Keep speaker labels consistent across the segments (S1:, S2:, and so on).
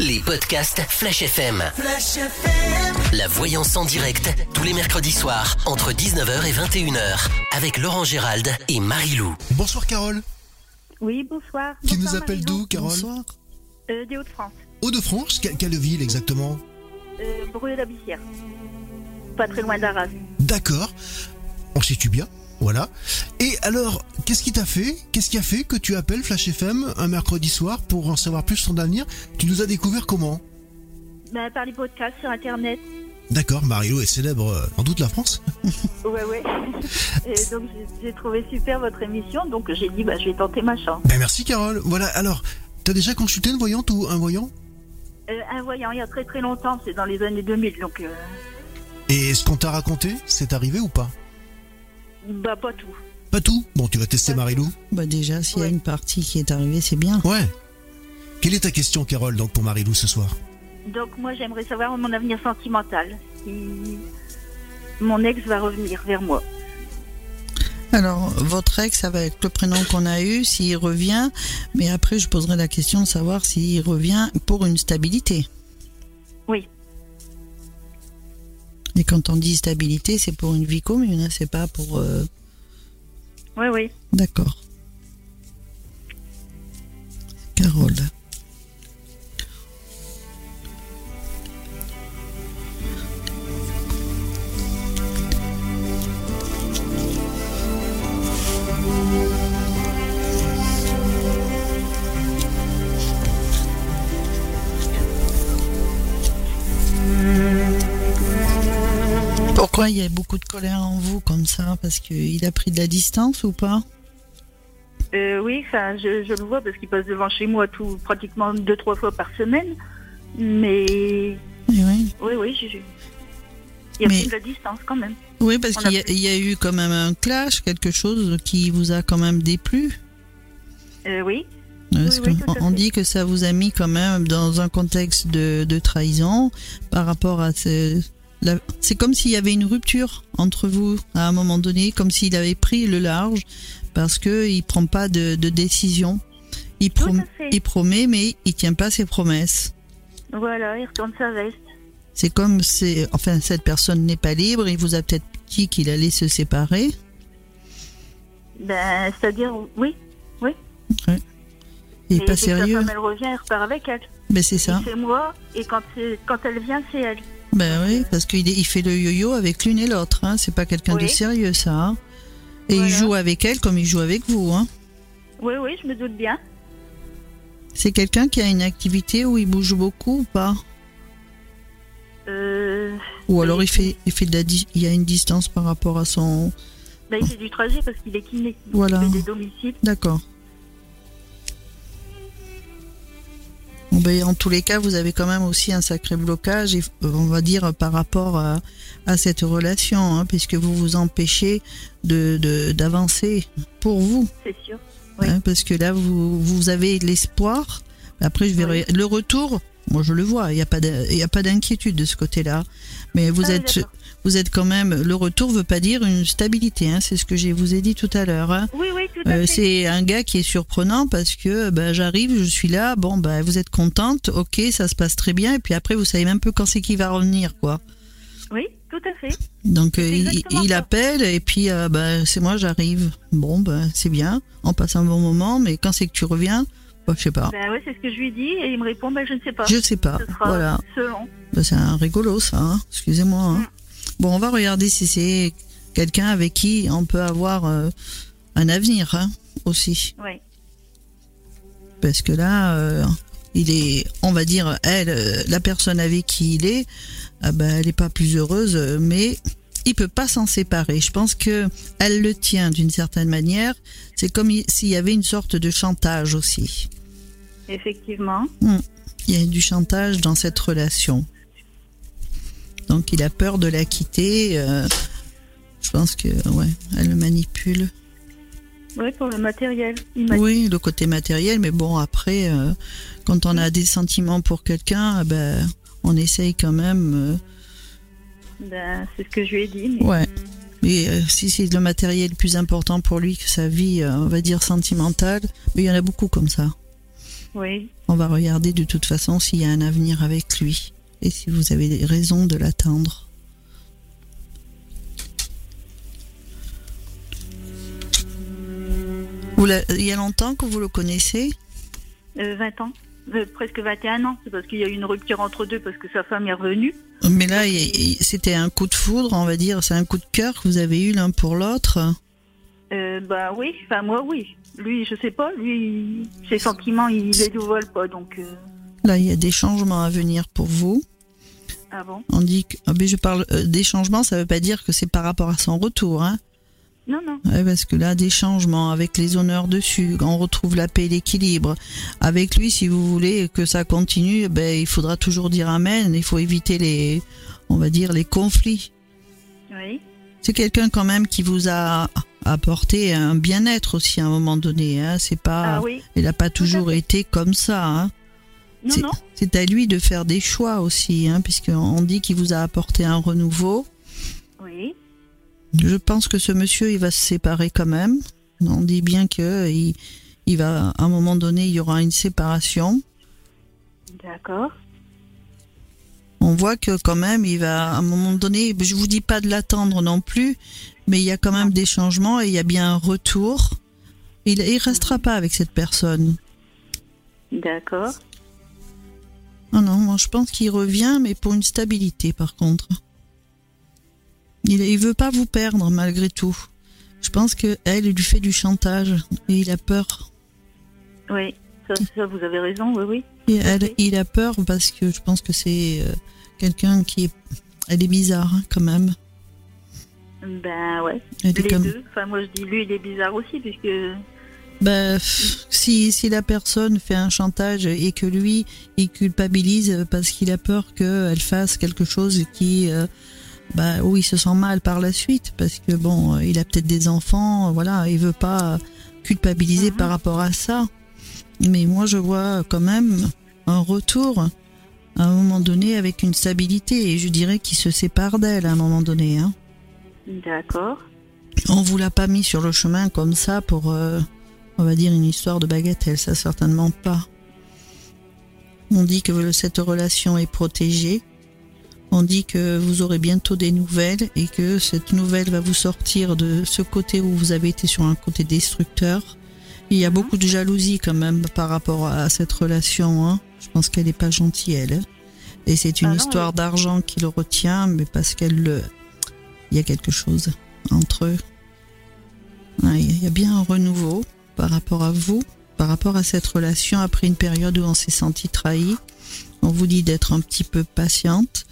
S1: Les podcasts Flash FM.
S2: Flash FM.
S1: La voyance en direct, tous les mercredis soirs, entre 19h et 21h, avec Laurent Gérald et Marie-Lou.
S3: Bonsoir Carole.
S4: Oui, bonsoir.
S3: Qui
S4: Bonsoir,
S3: nous appelle d'où Carole
S5: Bonsoir.
S4: euh, Des Hauts-de-France.
S3: Hauts-de-France Que- Quelle ville exactement
S4: Euh, Brûlé-la-Bissière. Pas très loin d'Arras.
S3: D'accord. On se situe bien. Voilà. Et alors, qu'est-ce qui t'a fait Qu'est-ce qui a fait que tu appelles Flash FM un mercredi soir pour en savoir plus sur ton avenir? Tu nous as découvert comment?
S4: Ben, par les podcasts sur Internet.
S3: D'accord, Marilou est célèbre euh, dans toute la France.
S4: Ouais, ouais. Et donc, j'ai- j'ai trouvé super votre émission. Donc, j'ai dit, bah, je vais tenter ma chance.
S3: Ben merci Carole. Voilà, alors, t'as déjà consulté une voyante ou un voyant?
S4: Euh, un voyant, il y a très très longtemps. C'est dans les années 2000. Donc, euh,
S3: Et ce qu'on t'a raconté, c'est arrivé ou pas?
S4: Bah, pas tout.
S3: Pas tout Bon, tu vas tester Marilou
S5: Bah déjà, s'il y a une partie qui est arrivée, c'est bien.
S3: Ouais. Quelle est ta question Carole donc pour Marilou ce soir?
S4: Donc, moi, j'aimerais savoir mon avenir sentimental. Si mon ex va revenir vers moi.
S5: Alors, votre ex, ça va être le prénom qu'on a eu, s'il revient, mais après, je poserai la question de savoir s'il revient pour une stabilité.
S4: Oui.
S5: Et quand on dit stabilité, c'est pour une vie commune, hein, c'est pas pour... euh,
S4: Oui, oui.
S5: D'accord. Carole. Pourquoi il y a beaucoup de colère en vous comme ça Parce qu'il a pris de la distance ou pas?
S4: Euh, oui, enfin, je, je le vois parce qu'il passe devant chez moi tout pratiquement deux trois fois par semaine. Mais
S5: oui.
S4: oui, oui, je- je- il y a
S5: Mais-
S4: pris de la distance quand même.
S5: Oui, parce qu'il y,
S4: a
S5: y eu quand même un clash, quelque chose qui vous a quand même déplu?
S4: Euh, oui,
S5: Parce
S4: oui,
S5: on dit que ça vous a mis quand même dans un contexte de, de trahison par rapport à ce... C'est comme s'il y avait une rupture entre vous à un moment donné, comme s'il avait pris le large parce que il prend pas de, de décision. Il, prom- il promet, mais il tient pas ses promesses.
S4: voilà, il retourne sa veste.
S5: C'est comme c'est, enfin, cette personne n'est pas libre. Il vous a peut-être dit qu'il allait se séparer.
S4: Ben, c'est-à-dire, oui,
S5: Il est
S4: et
S5: pas
S4: dès que sa
S5: sérieux.
S4: femme, elle revient, elle repart avec elle.
S5: Ben c'est ça.
S4: C'est moi, et quand elle vient, c'est elle.
S5: Ben oui, parce qu'il il fait le yo-yo avec l'une et l'autre. Hein. C'est pas quelqu'un de sérieux, ça. hein. Et il
S4: Voilà.
S5: joue avec elle comme il joue avec vous. Hein.
S4: Oui, oui, je me doute bien.
S5: C'est quelqu'un qui a une activité où il bouge beaucoup ou pas?
S4: Euh,
S5: Ou alors
S4: Oui.
S5: il fait, il fait de la, di- il y a une distance par rapport à son.
S4: ben, il fait du trajet parce qu'il est kiné.
S5: Voilà.
S4: Il fait des domiciles.
S5: D'accord. Ben, en tous les cas, vous avez quand même aussi un sacré blocage, euh, on va dire, par rapport à, à cette relation, hein, puisque vous vous empêchez de de- d'avancer pour vous.
S4: C'est sûr. Oui.
S5: hein, parce que là, vous, vous avez l'espoir. Après, je verrai le retour. Moi, je le vois. Il n'y a pas de- il y a pas d'inquiétude de ce côté-là. Mais vous
S4: Ah oui,
S5: êtes, vous êtes quand même. Le retour veut pas dire une stabilité. Hein, c'est ce que je vous ai dit tout à l'heure.
S4: Oui, oui,
S5: Euh, c'est un gars qui est surprenant parce que bah, j'arrive, je suis là, bon bah vous êtes contente, ok, ça se passe très bien, et puis après vous savez même peu quand c'est qu'il va revenir quoi.
S4: Oui, tout à fait.
S5: Donc euh, il, appelle et puis euh, bah, c'est moi j'arrive. Bon bah c'est bien, on passe un bon moment, mais quand c'est que tu reviens, bah, je sais pas.
S4: Ben oui, c'est ce que je lui dis, et il me répond, ben je ne sais pas.
S5: Je sais pas.
S4: Ce sera
S5: Voilà.
S4: selon.
S5: Bah, c'est un rigolo ça, hein. excusez-moi. hein.
S4: Mm.
S5: Bon on va regarder si c'est quelqu'un avec qui on peut avoir euh, un avenir hein, aussi.
S4: Oui.
S5: parce que là, euh, il est, on va dire, elle, euh, la personne avec qui il est, ah ben, elle n'est pas plus heureuse, mais il peut pas s'en séparer. Je pense que elle le tient d'une certaine manière. C'est comme s'il y avait une sorte de chantage aussi.
S4: Effectivement.
S5: Il y a du chantage dans cette relation. Donc il a peur de la quitter. euh, je pense que ouais, elle le manipule.
S4: Oui, pour le matériel.
S5: Oui, le côté matériel, mais bon, après, euh, quand on a des sentiments pour quelqu'un, eh ben, on essaye quand même.
S4: Ben, c'est ce que je lui ai dit.
S5: euh,
S4: Mais...
S5: ouais. Mais euh, si c'est le matériel plus important pour lui que sa vie, euh, on va dire, sentimentale, mais il y en a beaucoup comme ça.
S4: Oui.
S5: On va regarder de toute façon s'il y a un avenir avec lui et si vous avez des raisons de l'attendre. Vous Il y a longtemps que vous le connaissez
S4: Euh, 20 ans. Euh, presque 21 ans. C'est parce qu'il y a eu une rupture entre deux parce que sa femme est revenue.
S5: Mais là, c'était un coup de foudre, on va dire, c'est un coup de cœur que vous avez eu l'un pour l'autre.
S4: Euh, bah oui, enfin moi oui. Lui, je sais pas. Lui, ses sentiments, il les dévoile pas. Donc, euh,
S5: Là, il y a des changements à venir pour vous.
S4: ah bon?
S5: On dit que, ah, mais je parle euh, des changements, ça veut pas dire que c'est par rapport à son retour, hein.
S4: Non, non.
S5: Ouais, parce que là, des changements avec les honneurs dessus, on retrouve la paix et l'équilibre. Avec lui, si vous voulez que ça continue, ben, il faudra toujours dire amen. Il faut éviter les, on va dire, les conflits.
S4: Oui.
S5: C'est quelqu'un quand même qui vous a apporté un bien-être aussi à un moment donné. Hein. C'est pas,
S4: Ah oui.
S5: il n'a pas toujours été comme ça. Hein.
S4: Non,
S5: C'est-
S4: non.
S5: C'est à lui de faire des choix aussi, hein, puisqu'on dit qu'il vous a apporté un renouveau.
S4: Oui.
S5: Je pense que ce monsieur, il va se séparer quand même. On dit bien que il, il va, à un moment donné, il y aura une séparation.
S4: D'accord.
S5: On voit que quand même, il va, à un moment donné, je vous dis pas de l'attendre non plus, mais il y a quand même des changements et il y a bien un retour. Il, il restera pas avec cette personne.
S4: D'accord.
S5: Non, non, moi je pense qu'il revient, mais pour une stabilité par contre. Il, il veut pas vous perdre malgré tout. Je pense que elle lui fait du chantage et il a peur.
S4: Oui. Ça, ça, vous avez raison. Oui, oui.
S5: Et elle, il a peur parce que je pense que c'est euh, quelqu'un qui est, elle est bizarre hein, quand même.
S4: Ben ouais.
S5: Elle
S4: Les
S5: comme,
S4: deux. Enfin, moi, je dis lui, il est bizarre aussi puisque.
S5: Pff, si, si la personne fait un chantage et que lui, il culpabilise parce qu'il a peur qu'elle fasse quelque chose qui, euh, bah, où il se sent mal par la suite, parce que bon, euh, il a peut-être des enfants, euh, voilà, il veut pas culpabiliser
S4: Mhm.
S5: par rapport à ça. Mais moi, je vois quand même un retour à un moment donné avec une stabilité et je dirais qu'il se sépare d'elle à un moment donné. Hein.
S4: D'accord.
S5: On vous l'a pas mis sur le chemin comme ça pour, euh, on va dire, une histoire de bagatelle, ça certainement pas. On dit que cette relation est protégée. On dit que vous aurez bientôt des nouvelles et que cette nouvelle va vous sortir de ce côté où vous avez été sur un côté destructeur. Il y a
S4: Mhm.
S5: beaucoup de jalousie quand même par rapport à cette relation. Hein. Je pense qu'elle n'est pas gentille, elle. Et c'est une
S4: Ah non,
S5: histoire d'argent qui le retient, mais parce qu'elle le... Il y a quelque chose entre eux. Ouais, Il y a bien un renouveau par rapport à vous, par rapport à cette relation après une période où on s'est senti trahi. On vous dit d'être un petit peu patiente.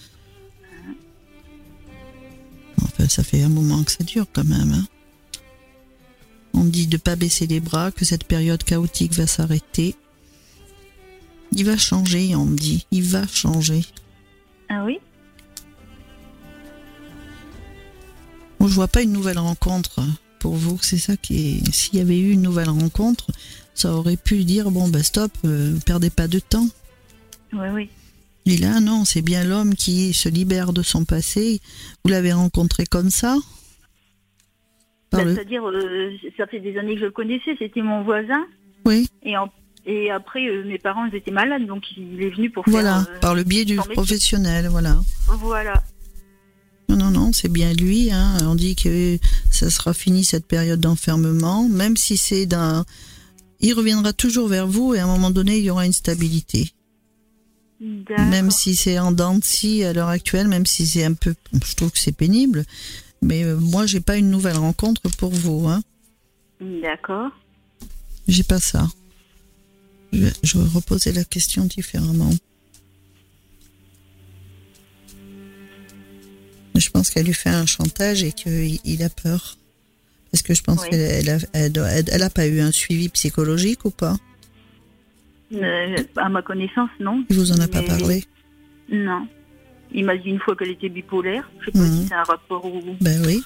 S5: Enfin, ça fait un moment que ça dure quand même. hein. On dit de pas baisser les bras, que cette période chaotique va s'arrêter. Il va changer, on me dit. Il va changer.
S4: Ah oui?
S5: Moi, je vois pas une nouvelle rencontre pour vous. C'est ça qui est. S'il y avait eu une nouvelle rencontre, ça aurait pu dire bon, bah stop, euh, perdez pas de temps.
S4: Oui, oui.
S5: Et là, non, c'est bien l'homme qui se libère de son passé. Vous l'avez rencontré comme ça
S4: Ben,
S5: le-
S4: C'est-à-dire, euh, ça fait des années que je le connaissais. C'était mon voisin.
S5: Oui,
S4: Et, en- et après, euh, mes parents ils étaient malades, donc il est venu pour
S5: voilà,
S4: faire. euh,
S5: par le biais du professionnel, voilà.
S4: Voilà.
S5: Non, non, non, c'est bien lui. Hein. On dit que ça sera fini cette période d'enfermement, même si c'est d'un. Il reviendra toujours vers vous et à un moment donné, il y aura une stabilité. Même si c'est en dents de scie à l'heure actuelle, même si c'est un peu. Je trouve que c'est pénible. Mais euh, moi, j'ai pas une nouvelle rencontre pour vous. Hein.
S4: D'accord.
S5: J'ai pas ça. Je vais, je vais reposer la question différemment. Je pense qu'elle lui fait un chantage et qu'il il a peur. Parce que je pense
S4: Oui.
S5: qu'elle elle a, elle, doit- elle- elle a pas eu un suivi psychologique ou pas?
S4: Euh, à ma connaissance, non.
S5: Il vous en a pas parlé
S4: Non. Il m'a dit une fois qu'elle était bipolaire. Je sais pas
S5: Mhm.
S4: si c'est un rapport ou.
S5: Ben oui.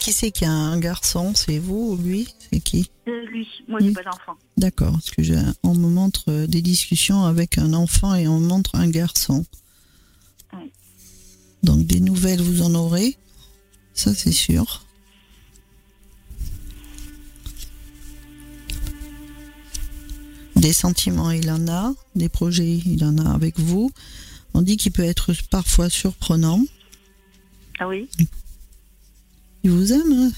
S5: Qui c'est qui a un garçon? C'est vous ou lui? C'est qui?
S4: Euh, lui. Moi, j'ai pas d'enfant.
S5: D'accord, parce que on me montre des discussions avec un enfant et on me montre un garçon. Donc des nouvelles, vous en aurez. Ça, c'est sûr. Des sentiments, il en a. Des projets, il en a avec vous. On dit qu'il peut être parfois surprenant.
S4: Ah oui
S5: Il vous aime. hein.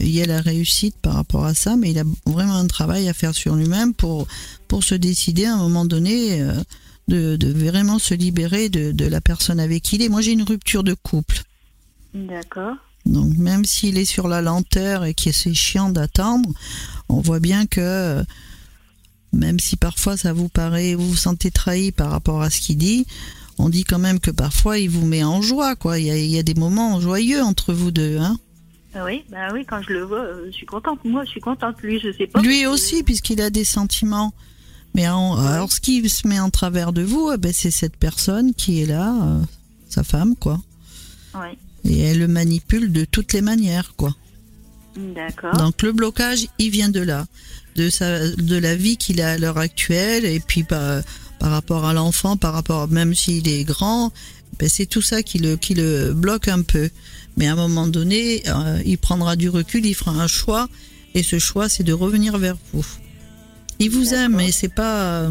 S5: Il y a la réussite par rapport à ça, mais il a vraiment un travail à faire sur lui-même pour, pour se décider à un moment donné euh, de, de vraiment se libérer de, de la personne avec qui il est. Moi, j'ai une rupture de couple.
S4: D'accord.
S5: Donc même s'il est sur la lenteur et que c'est chiant d'attendre, on voit bien que même si parfois ça vous paraît, vous vous sentez trahi par rapport à ce qu'il dit, on dit quand même que parfois il vous met en joie, quoi. Il y a, il y a des moments joyeux entre vous deux, hein.
S4: Ah oui, bah oui, quand je le vois, euh, je suis contente. Moi, je suis contente. Lui, je sais pas.
S5: Lui aussi, puisqu'il a des sentiments. Mais en- alors, ce qui se met en travers de vous, eh ben, c'est cette personne qui est là, euh, sa femme, quoi. Et elle le manipule de toutes les manières, quoi.
S4: D'accord.
S5: Donc le blocage, il vient de là, de sa, de la vie qu'il a à l'heure actuelle, et puis par, par rapport à l'enfant, par rapport même s'il est grand, ben c'est tout ça qui le, qui le bloque un peu. Mais à un moment donné, euh, il prendra du recul, il fera un choix, et ce choix, c'est de revenir vers vous. Il vous aime, mais c'est pas,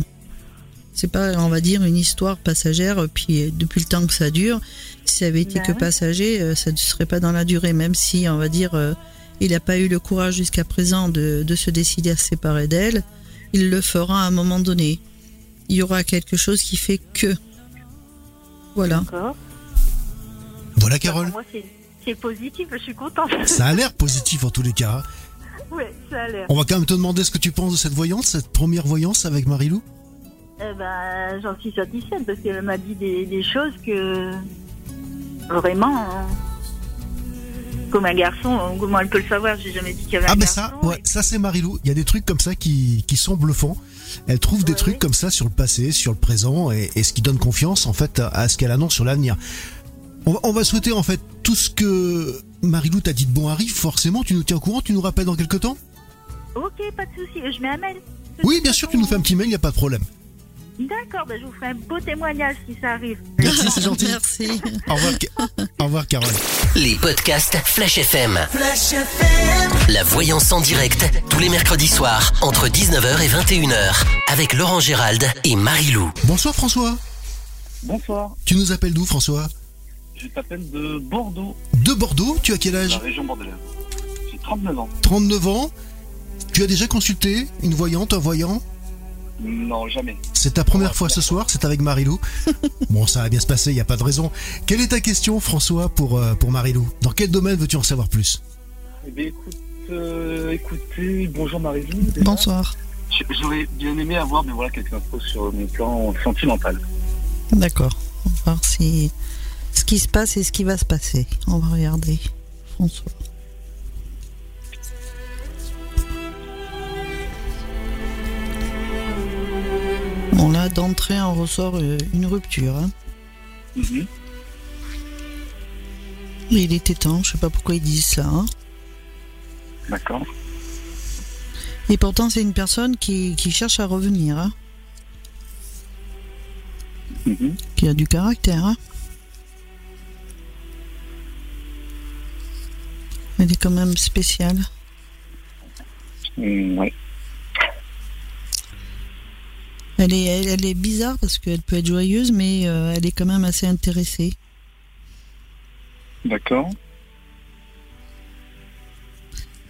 S5: c'est pas, on va dire, une histoire passagère. Puis depuis le temps que ça dure, si ça avait été
S4: Ben
S5: que
S4: oui.
S5: passager, euh, ça ne serait pas dans la durée, même si, on va dire. euh, il n'a pas eu le courage jusqu'à présent de, de se décider à se séparer d'elle. Il le fera à un moment donné. Il y aura quelque chose qui fait que. Voilà.
S4: D'accord.
S3: Voilà Carole.
S4: pour moi, c'est c'est positif. Je suis contente.
S3: Ça a l'air positif en tous les cas.
S4: Oui, ça a l'air.
S3: On va quand même te demander ce que tu penses de cette voyance, cette première voyance avec Marilou.
S4: Eh ben, j'en suis satisfaite parce qu'elle m'a dit des, des choses que vraiment, hein, comme un garçon, comment elle peut le savoir? J'ai jamais dit qu'il y avait
S3: Ah
S4: un
S3: ben
S4: garçon.
S3: ça, ouais, ça c'est Marilou. Il y a des trucs comme ça qui, qui sont bluffants. Elle trouve des
S4: Ouais,
S3: trucs
S4: ouais.
S3: comme ça sur le passé, sur le présent, et, et ce qui donne confiance en fait à, à ce qu'elle annonce sur l'avenir. On, va- on va souhaiter en fait tout ce que Marilou t'a dit de bon arrive. Forcément, tu nous tiens au courant, tu nous rappelles dans quelques temps.
S4: Ok, pas de souci. Je mets un mail.
S3: Oui, bien sûr, tu nous fais un petit mail, il y a pas de problème.
S4: D'accord, ben je vous ferai un beau témoignage si ça arrive.
S3: Merci, c'est gentil.
S5: Merci.
S3: Au revoir, au revoir Carole.
S1: Les podcasts Flash FM. La voyance en direct, tous les mercredis soirs, entre 19h et 21h, avec Laurent Gérald et Marie-Lou.
S3: Bonsoir François.
S2: Bonsoir,
S3: Tu nous appelles d'où François?
S2: Je t'appelle de Bordeaux,
S3: De Bordeaux. Tu as quel
S2: la
S3: âge
S2: région bordelaise. J'ai 39 ans.
S3: 39 ans. Tu as déjà consulté une voyante, un voyant
S2: Non, jamais.
S3: C'est ta première fois ce soir, c'est avec Marilou. Bon, ça va bien se passer, il n'y a pas de raison. Quelle est ta question, François, pour, euh, pour Marilou? Dans quel domaine veux-tu en savoir plus?
S2: Eh bien, écoute, euh, écoutez, bonjour Marie-Lou. déjà.
S5: Bonsoir.
S2: J'aurais bien aimé avoir mais voilà, quelques infos sur mon plan sentimental.
S5: D'accord. On va voir si ce qui se passe et ce qui va se passer. On va regarder. François. Bon là, d'entrée, on ressort euh, une rupture. hein.
S2: Mhm.
S5: Mais il était temps, je sais pas pourquoi ils disent ça. hein.
S2: D'accord.
S5: Et pourtant, c'est une personne qui, qui cherche à revenir, hein,
S2: Mhm.
S5: qui a du caractère. Elle est quand même spéciale.
S2: Mm, ouais.
S5: Elle est, elle, elle est bizarre parce qu'elle peut être joyeuse, mais euh, elle est quand même assez intéressée.
S2: D'accord.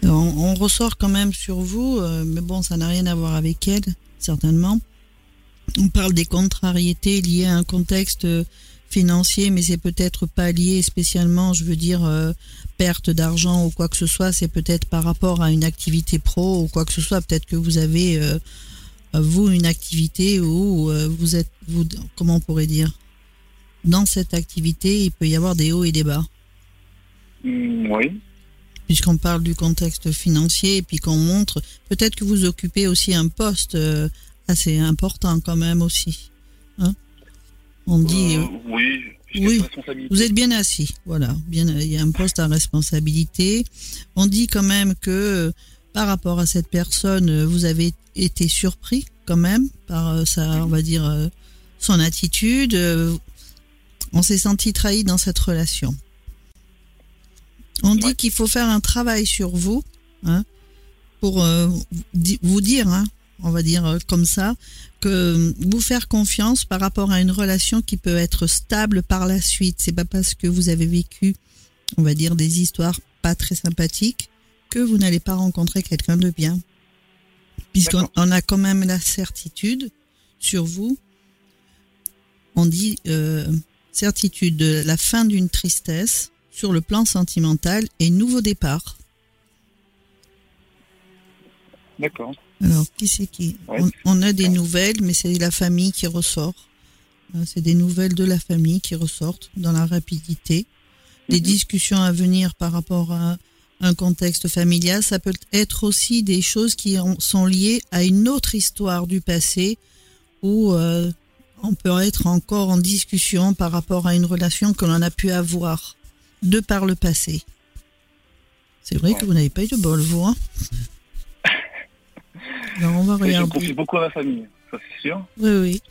S5: On, on ressort quand même sur vous, euh, mais bon, ça n'a rien à voir avec elle, certainement. On parle des contrariétés liées à un contexte euh, financier, mais c'est peut-être pas lié spécialement, je veux dire, euh, perte d'argent ou quoi que ce soit, c'est peut-être par rapport à une activité pro ou quoi que ce soit. Peut-être que vous avez, euh, vous, une activité où euh, vous êtes, vous, comment on pourrait dire, dans cette activité, il peut y avoir des hauts et des bas
S2: Mm, oui.
S5: puisqu'on parle du contexte financier et puis qu'on montre, peut-être que vous occupez aussi un poste euh, assez important quand même aussi. Hein On dit,
S2: Euh,
S5: euh,
S2: oui.
S5: vous êtes bien assis, voilà, bien, il y a un poste à responsabilité. On dit quand même que euh, par rapport à cette personne, euh, vous avez été surpris quand même par sa, on va dire, son attitude. On s'est senti trahi dans cette relation. On dit qu'il faut faire un travail sur vous, hein, pour euh, vous dire, hein, on va dire euh, comme ça, que vous faire confiance par rapport à une relation qui peut être stable par la suite. C'est pas parce que vous avez vécu, on va dire, des histoires pas très sympathiques que vous n'allez pas rencontrer quelqu'un de bien. Puisqu'on a quand même la certitude sur vous. On dit euh, certitude de la fin d'une tristesse sur le plan sentimental et nouveau départ.
S2: D'accord.
S5: Alors, qui c'est qui on, a des nouvelles, mais c'est la famille qui ressort. Euh, c'est des nouvelles de la famille qui ressortent dans la rapidité. Des mhm. discussions à venir par rapport à un contexte familial. Ça peut être aussi des choses qui sont liées à une autre histoire du passé où euh, on peut être encore en discussion par rapport à une relation que l'on a pu avoir de par le passé. C'est vrai que vous n'avez pas eu de bol, vous. Hein?
S2: On va regarder. Je beaucoup à ma famille, ça c'est sûr.
S5: Oui, oui.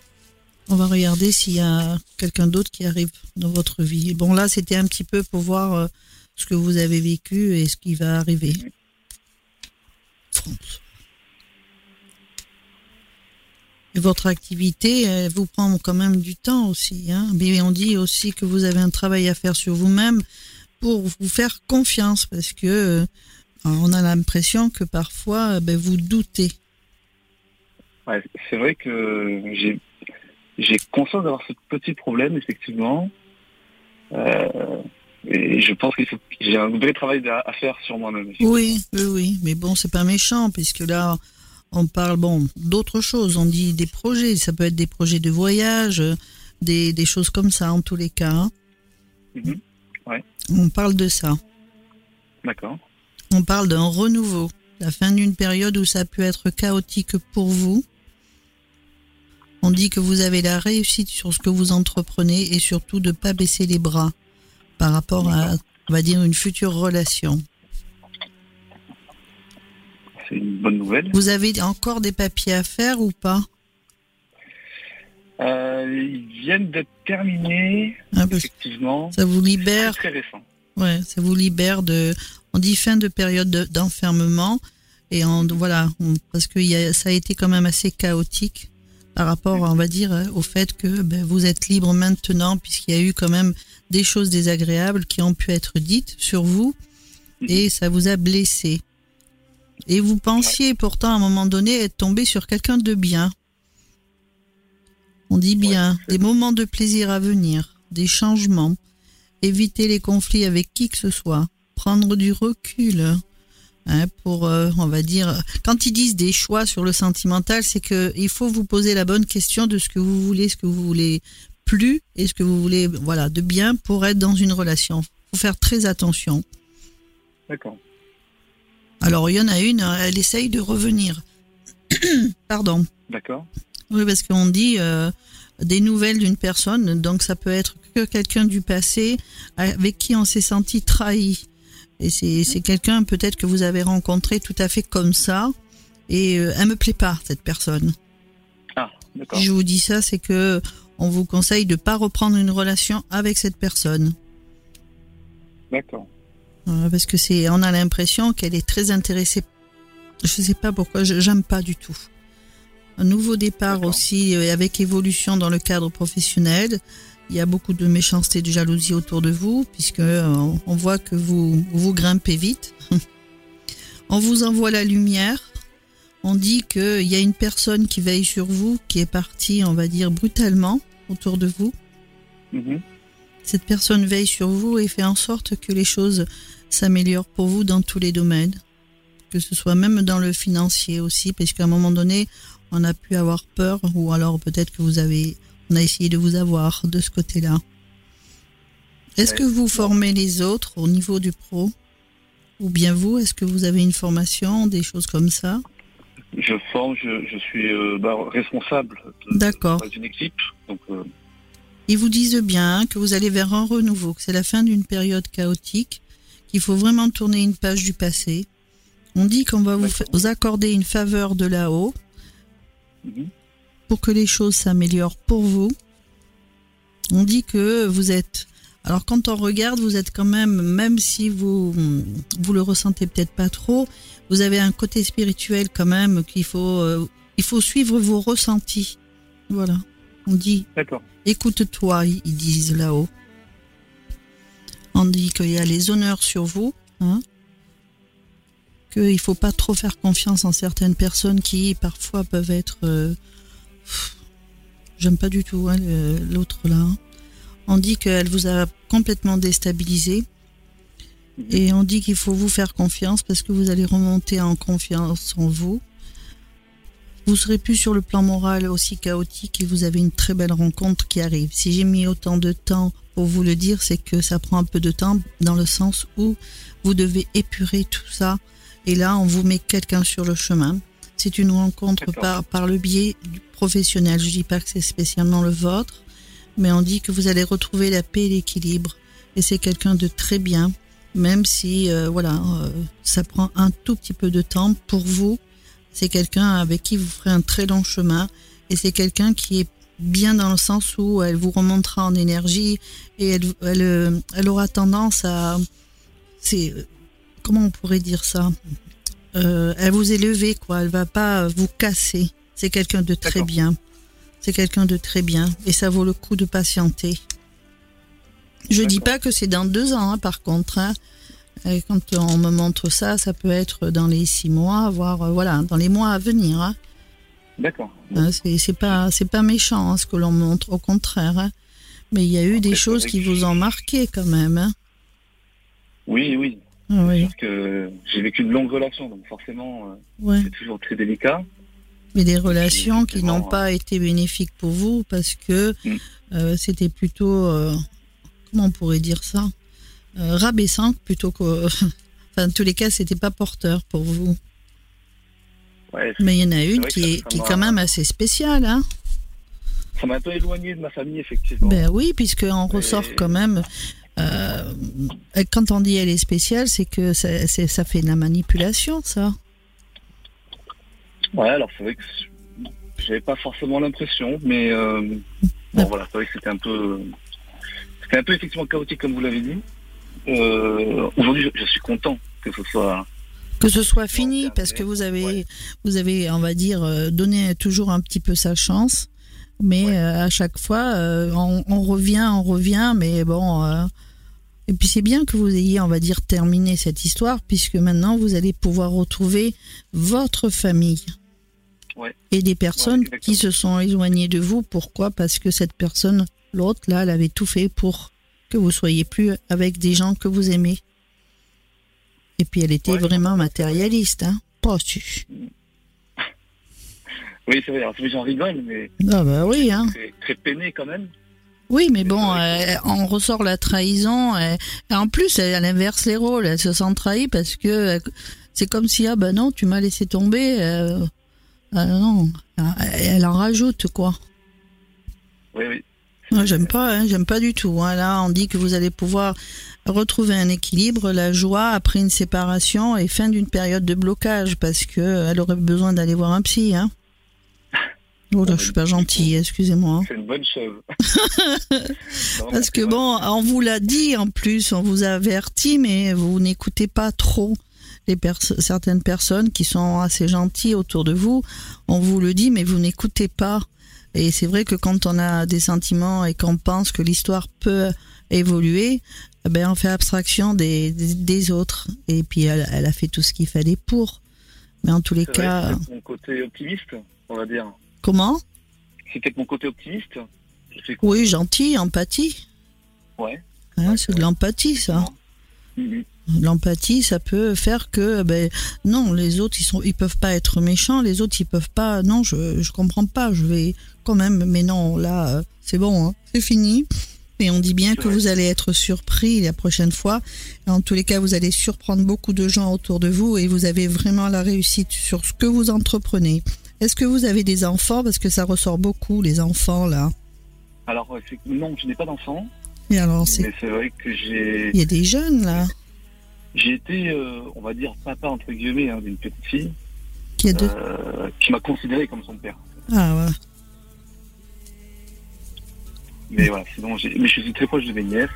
S5: On va regarder s'il y a quelqu'un d'autre qui arrive dans votre vie. Bon, là, c'était un petit peu pour voir euh, ce que vous avez vécu et ce qui va arriver. France. Et votre activité, elle vous prend quand même du temps aussi. Hein Mais on dit aussi que vous avez un travail à faire sur vous-même pour vous faire confiance parce que euh, on a l'impression que parfois ben, vous doutez.
S2: Ouais, c'est vrai que j'ai j'ai conscience d'avoir ce petit problème effectivement. Euh, et je pense que j'ai un vrai travail à faire sur moi-même.
S5: Oui, oui, oui. Mais bon, c'est pas méchant, puisque là, on parle bon d'autres choses. On dit des projets. Ça peut être des projets de voyage, des, des choses comme ça, en tous les cas.
S2: Mhm. ouais.
S5: On parle de ça.
S2: D'accord.
S5: On parle d'un renouveau. La fin d'une période où ça a pu être chaotique pour vous. On dit que vous avez la réussite sur ce que vous entreprenez et surtout de ne pas baisser les bras par rapport à, on va dire, une future relation.
S2: C'est une bonne nouvelle.
S5: Vous avez encore des papiers à faire ou pas?
S2: Euh, Ils viennent d'être terminés, ah, effectivement.
S5: Ça vous libère.
S2: Très, récent.
S5: Ouais, ça vous libère de. On dit fin de période d'enfermement et en voilà, parce que y a, ça a été quand même assez chaotique par rapport, on va dire, au fait que ben, vous êtes libre maintenant puisqu'il y a eu quand même des choses désagréables qui ont pu être dites sur vous et ça vous a blessé. Et vous pensiez pourtant à un moment donné être tombé sur quelqu'un de bien. On dit bien, des moments de plaisir à venir, des changements, éviter les conflits avec qui que ce soit, prendre du recul, Hein, pour, euh, on va dire, quand ils disent des choix sur le sentimental, c'est que il faut vous poser la bonne question de ce que vous voulez, ce que vous voulez plus et ce que vous voulez, voilà, de bien pour être dans une relation. Faut faire très attention.
S2: D'accord.
S5: Alors il y en a une, elle essaye de revenir. Pardon.
S2: D'accord.
S5: Oui, parce qu'on dit euh, des nouvelles d'une personne, donc ça peut être que quelqu'un du passé avec qui on s'est senti trahi. Et c'est quelqu'un peut-être que vous avez rencontré tout à fait comme ça. Et euh, elle me plaît pas cette personne.
S2: Ah, d'accord.
S5: Si je vous dis ça, c'est que on vous conseille de pas reprendre une relation avec cette personne.
S2: D'accord.
S5: parce que c'est, on a l'impression qu'elle est très intéressée. Je sais pas pourquoi, j'aime pas du tout. Un nouveau départ aussi euh, avec évolution dans le cadre professionnel. Il y a beaucoup de méchanceté, de jalousie autour de vous, puisque euh, on voit que vous vous grimpez vite. on vous envoie la lumière. On dit qu'il y a une personne qui veille sur vous, qui est partie, on va dire, brutalement autour de vous.
S2: Mhm.
S5: Cette personne veille sur vous et fait en sorte que les choses s'améliorent pour vous dans tous les domaines. Que ce soit même dans le financier aussi, parce qu'à un moment donné, on a pu avoir peur, ou alors peut-être que vous avez on a essayé de vous avoir de ce côté-là. Est-ce que vous formez les autres au niveau du pro? Ou bien vous, est-ce que vous avez une formation, des choses comme ça?
S2: Je forme, je, suis euh, bah, responsable d'une équipe. Euh,
S5: Ils vous disent bien que vous allez vers un renouveau, que c'est la fin d'une période chaotique, qu'il faut vraiment tourner une page du passé. On dit qu'on va vous, accorder une faveur de là-haut. Mhm pour que les choses s'améliorent pour vous. On dit que vous êtes. Alors quand on regarde, vous êtes quand même, même si vous vous le ressentez peut-être pas trop, vous avez un côté spirituel quand même qu'il faut euh, il faut suivre vos ressentis. Voilà. On dit.
S2: D'accord.
S5: Écoute-toi, ils disent là-haut. On dit qu'il y a les honneurs sur vous, hein, qu'il ne faut pas trop faire confiance en certaines personnes qui parfois peuvent être... Euh, j'aime pas du tout hein, l'autre là. Hein. On dit qu'elle vous a complètement déstabilisé. Et on dit qu'il faut vous faire confiance parce que vous allez remonter en confiance en vous. Vous serez plus sur le plan moral aussi chaotique et vous avez une très belle rencontre qui arrive. Si j'ai mis autant de temps pour vous le dire, c'est que ça prend un peu de temps dans le sens où vous devez épurer tout ça. Et là, on vous met quelqu'un sur le chemin. C'est une rencontre par, par le biais du professionnel. Je dis pas que c'est spécialement le vôtre, mais on dit que vous allez retrouver la paix et l'équilibre. Et c'est quelqu'un de très bien, même si, euh, voilà, euh, ça prend un tout petit peu de temps pour vous. C'est quelqu'un avec qui vous ferez un très long chemin. Et c'est quelqu'un qui est bien dans le sens où elle vous remontera en énergie et elle, elle, elle aura tendance à, c'est, comment on pourrait dire ça? Euh, Elle vous élever quoi. Elle va pas vous casser. C'est quelqu'un de très bien. C'est quelqu'un de très bien et ça vaut le coup de patienter. Je dis pas que c'est dans deux ans, hein, par contre. Hein. Et quand on me montre ça, ça peut être dans les six mois, voire euh, voilà, dans les mois à venir. Hein.
S2: D'accord.
S5: C'est pas c'est pas méchant ce que l'on montre, au contraire. Mais il y a eu des choses qui vous ont marqué quand même.
S2: Oui, oui. Ah que j'ai vécu une longue relation, donc forcément, euh, c'est toujours très délicat.
S5: Mais des relations qui n'ont pas été bénéfiques pour vous parce que mm. euh, c'était plutôt, euh, comment on pourrait dire ça, rabaissant plutôt que, enfin, en tous les cas, c'était pas porteur pour vous. Mais il y en a une qui est, qui est quand même assez spéciale. Hein
S2: ça m'a un peu éloigné de ma famille, effectivement.
S5: Ben oui, puisqu'on ressort quand même. Euh, quand on dit elle est spéciale, c'est que ça, ça fait de la manipulation, ça.
S2: Ouais, alors c'est vrai que j'avais pas forcément l'impression, mais euh, bon voilà, c'est vrai que c'était un peu, c'était un peu effectivement chaotique comme vous l'avez dit. Euh, aujourd'hui, je, suis content que ce soit
S5: que ce soit fini parce que vous avez vous avez on va dire euh, donné toujours un petit peu sa chance. Mais euh, à chaque fois euh, on, revient on revient mais bon et puis c'est bien que vous ayez on va dire terminé cette histoire puisque maintenant vous allez pouvoir retrouver votre famille et des personnes qui se sont éloignées de vous pourquoi? Parce que cette personne l'autre là elle avait tout fait pour que vous soyez plus avec des gens que vous aimez et puis elle était vraiment matérialiste, hein Pas su.
S2: Oui, c'est vrai. j'en rigole, mais.
S5: Ah bah oui, hein.
S2: Très, peiné quand même.
S5: Oui, mais bon, euh, on ressort la trahison. Et, en plus, elle, inverse les rôles. Elle se sent trahie parce que euh, c'est comme si, ah ben non, tu m'as laissé tomber. Euh, non, elle en rajoute, quoi.
S2: Oui, oui.
S5: j'aime pas, hein, j'aime pas du tout. Hein. Là, on dit que vous allez pouvoir retrouver un équilibre, la joie après une séparation et fin d'une période de blocage parce que elle aurait besoin d'aller voir un psy. Hein. Oh là, je suis pas gentille, excusez-moi.
S2: C'est une bonne chose.
S5: parce que bon, on vous l'a dit en plus, on vous a averti, mais vous n'écoutez pas trop les certaines personnes qui sont assez gentilles autour de vous. On vous le dit, mais vous n'écoutez pas. Et c'est vrai que quand on a des sentiments et qu'on pense que l'histoire peut évoluer, eh ben on fait abstraction des, des, autres. Et puis elle, elle, a fait tout ce qu'il fallait pour. Mais en tous les cas.
S2: C'est mon côté optimiste, on va dire.
S5: Comment
S2: C'était mon côté optimiste.
S5: Oui, gentil, empathie.
S2: Ouais.
S5: Hein, c'est de l'empathie, ça. Mm-hmm. L'empathie, ça peut faire que, ben, non, les autres, ils sont, ils peuvent pas être méchants. Les autres, ils peuvent pas. Non, je, je comprends pas. Je vais quand même. Mais non, là, euh, c'est bon, hein, c'est fini. Et on dit bien que vous allez être surpris la prochaine fois. En tous les cas, vous allez surprendre beaucoup de gens autour de vous et vous avez vraiment la réussite sur ce que vous entreprenez. Est-ce que vous avez des enfants? Parce que ça ressort beaucoup, les enfants, là.
S2: Alors, non, je n'ai pas d'enfants.
S5: Mais alors,
S2: c'est. c'est vrai que j'ai.
S5: Il y a des jeunes, là.
S2: J'ai été, euh, on va dire, papa, entre guillemets, hein, d'une petite fille.
S5: Qui,
S2: euh, qui m'a considéré comme son père.
S5: Ah, ouais.
S2: Mais voilà, sinon, mais je suis très proche de mes nièces.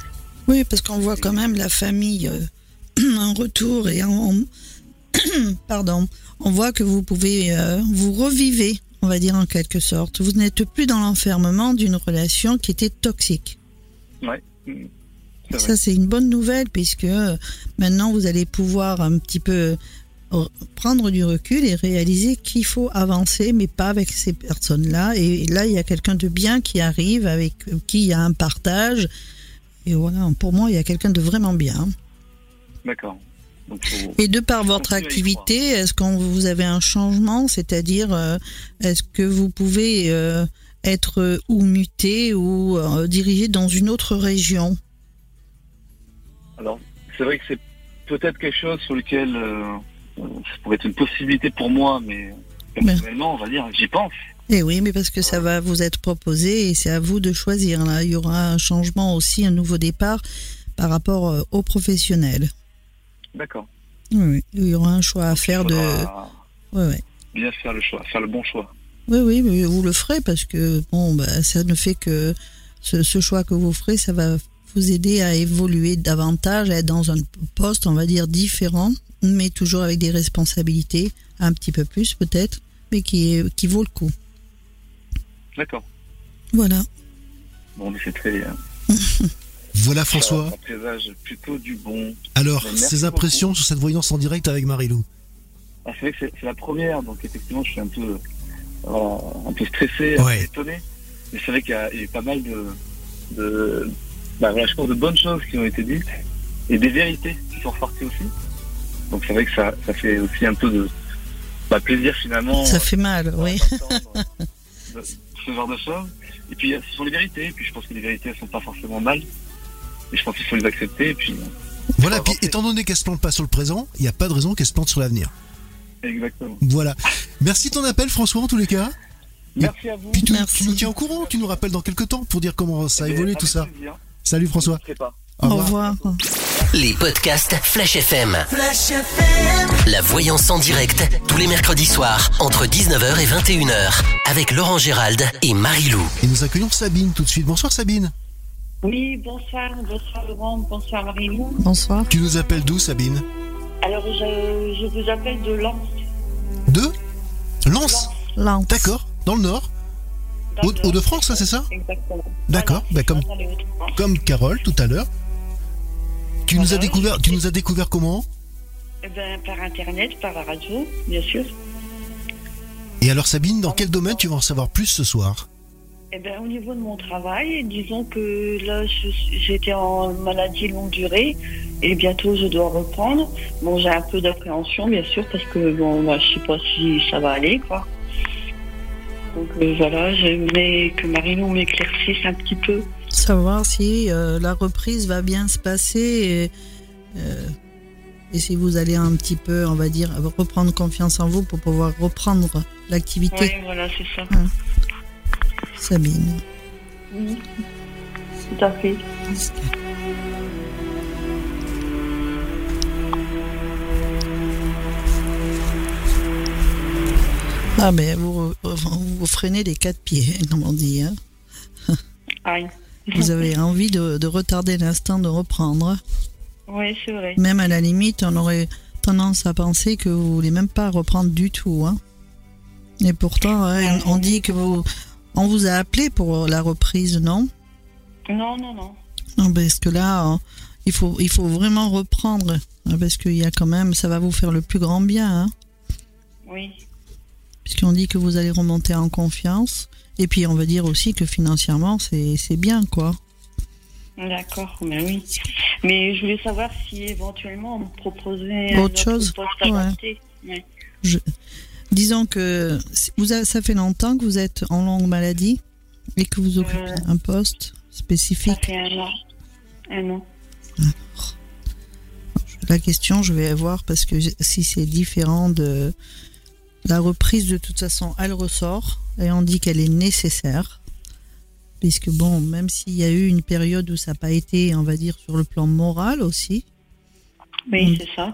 S5: Oui, parce qu'on voit quand même la famille en retour et en, pardon, on voit que vous pouvez vous revivez, on va dire en quelque sorte. Vous n'êtes plus dans l'enfermement d'une relation qui était toxique.
S2: Ouais.
S5: Ça, c'est une bonne nouvelle puisque maintenant vous allez pouvoir un petit peu prendre du recul et réaliser qu'il faut avancer, mais pas avec ces personnes-là. Et là, il y a quelqu'un de bien qui arrive, avec qui il y a un partage. Et voilà, pour moi, il y a quelqu'un de vraiment bien.
S2: D'accord.
S5: Et de par votre activité, est-ce que vous avez un changement? C'est-à-dire, euh, est-ce que vous pouvez euh, être ou muté ou euh, dirigé dans une autre région?
S2: Alors, c'est vrai que c'est peut-être quelque chose sur lequel ça pourrait être une possibilité pour moi, mais personnellement, on va dire, j'y pense.
S5: Eh oui, mais parce que ça va vous être proposé et c'est à vous de choisir. Là, il y aura un changement aussi, un nouveau départ par rapport euh, aux professionnels.
S2: D'accord.
S5: Oui, il y aura un choix à faire de.
S2: Bien faire le choix, faire le bon choix.
S5: Oui, oui, mais vous le ferez parce que bon, bah, ça ne fait que ce, ce choix que vous ferez, ça va vous aider à évoluer davantage, à être dans un poste, on va dire, différent mais toujours avec des responsabilités, un petit peu plus peut-être, mais qui, qui vaut le coup.
S2: D'accord.
S5: Voilà.
S2: Bon, mais c'est très bien.
S3: voilà François.
S2: Un présage plutôt du bon.
S3: Alors, ces impressions sur cette voyance en direct avec Marilou
S2: ah, C'est vrai que c'est la première, donc effectivement, je suis un peu, un peu stressé, un peu étonné. Mais c'est vrai qu'il y, a pas mal de, de bah, voilà, je pense de bonnes choses qui ont été dites et des vérités qui sont ressorties aussi. Donc c'est vrai que ça, ça fait aussi un peu de bah, plaisir finalement.
S5: Ça fait mal, oui.
S2: ce genre de choses. Et puis ce sont les vérités. Et puis je pense que les vérités elles sont pas forcément mal. Et je pense qu'il faut les accepter. Et puis.
S3: Voilà. Puis étant donné qu'elles se plantent pas sur le présent, il n'y a pas de raison qu'elles se plantent sur l'avenir.
S2: Exactement.
S3: Voilà. Merci de ton appel, François, en tous les cas.
S2: Merci à vous.
S3: Puis tu, nous tiens au courant, tu nous rappelles dans quelques temps pour dire comment ça a eh évolué tout ça. Salut François.
S5: Au revoir.
S1: Les podcasts Flash FM. Flash FM. La voyance en direct, tous les mercredis soirs, entre 19h et 21h, avec Laurent Gérald et Marie-Lou.
S3: Et nous accueillons Sabine tout de suite. Bonsoir Sabine.
S6: Oui, bonsoir. Bonsoir Laurent, bonsoir Marie-Lou.
S5: Bonsoir.
S3: Tu nous appelles d'où Sabine
S6: Alors, je, vous appelle de Lens.
S3: De Lens
S5: Lens.
S3: D'accord, dans le nord Hauts-de-France, c'est ça
S6: Exactement.
S3: D'accord, bah, comme, comme Carole tout à l'heure. Tu nous as découvert, tu nous as découvert comment
S6: eh ben, Par internet, par la radio, bien sûr.
S3: Et alors Sabine, dans quel domaine tu vas en savoir plus ce soir
S6: eh ben, au niveau de mon travail, disons que là, j'étais en maladie longue durée et bientôt je dois reprendre. Bon, j'ai un peu d'appréhension, bien sûr, parce que bon, moi, je sais pas si ça va aller, quoi. Donc euh, voilà, j'aimerais que Marinon m'éclaircisse un petit peu
S5: savoir si euh, la reprise va bien se passer euh, et, si vous allez un petit peu, on va dire, reprendre confiance en vous pour pouvoir reprendre l'activité.
S6: Oui, voilà, c'est ça.
S5: Hein. Sabine.
S6: Oui, tout à fait.
S5: Ah, mais vous, vous, freinez les quatre pieds, comme on dit. Hein.
S6: Aïe.
S5: Vous avez envie de, retarder l'instant de reprendre.
S6: Oui, c'est vrai.
S5: Même à la limite, on aurait tendance à penser que vous voulez même pas reprendre du tout. Hein. Et pourtant, on dit que vous, on vous a appelé pour la reprise, non?
S6: Non, non, non.
S5: Non, parce que là, hein, il faut, il faut vraiment reprendre, hein, parce qu'il y a quand même, ça va vous faire le plus grand bien. Hein.
S6: Oui.
S5: Puisqu'on dit que vous allez remonter en confiance. Et puis on va dire aussi que financièrement, c'est bien, quoi.
S6: D'accord, mais oui. Mais je voulais savoir si éventuellement on me proposait
S5: autre chose. Ouais. Disons que vous ça fait longtemps que vous êtes en longue maladie et que vous occupez euh, un poste spécifique. Ça
S6: fait un an. Un an.
S5: La question, je vais voir parce que si c'est différent de la reprise, de toute façon, elle ressort et on dit qu'elle est nécessaire. Puisque bon, même s'il y a eu une période où ça n'a pas été, on va dire, sur le plan moral aussi.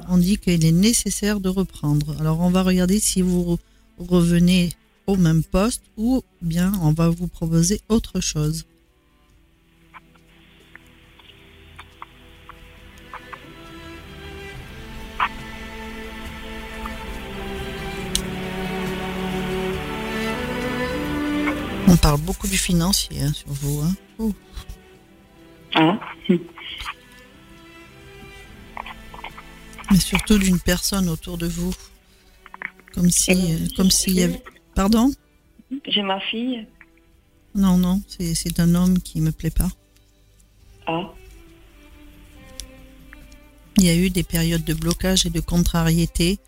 S5: On dit qu'il est nécessaire de reprendre. Alors, on va regarder si vous revenez au même poste ou bien on va vous proposer autre chose. On parle beaucoup du financier hein, sur vous. Hein. Mais surtout d'une personne autour de vous. Comme si, euh, comme s'il y avait. Pardon?
S6: J'ai ma fille.
S5: Non, non, c'est c'est un homme qui me plaît pas.
S6: Ah.
S5: Il y a eu des périodes de blocage et de contrariété,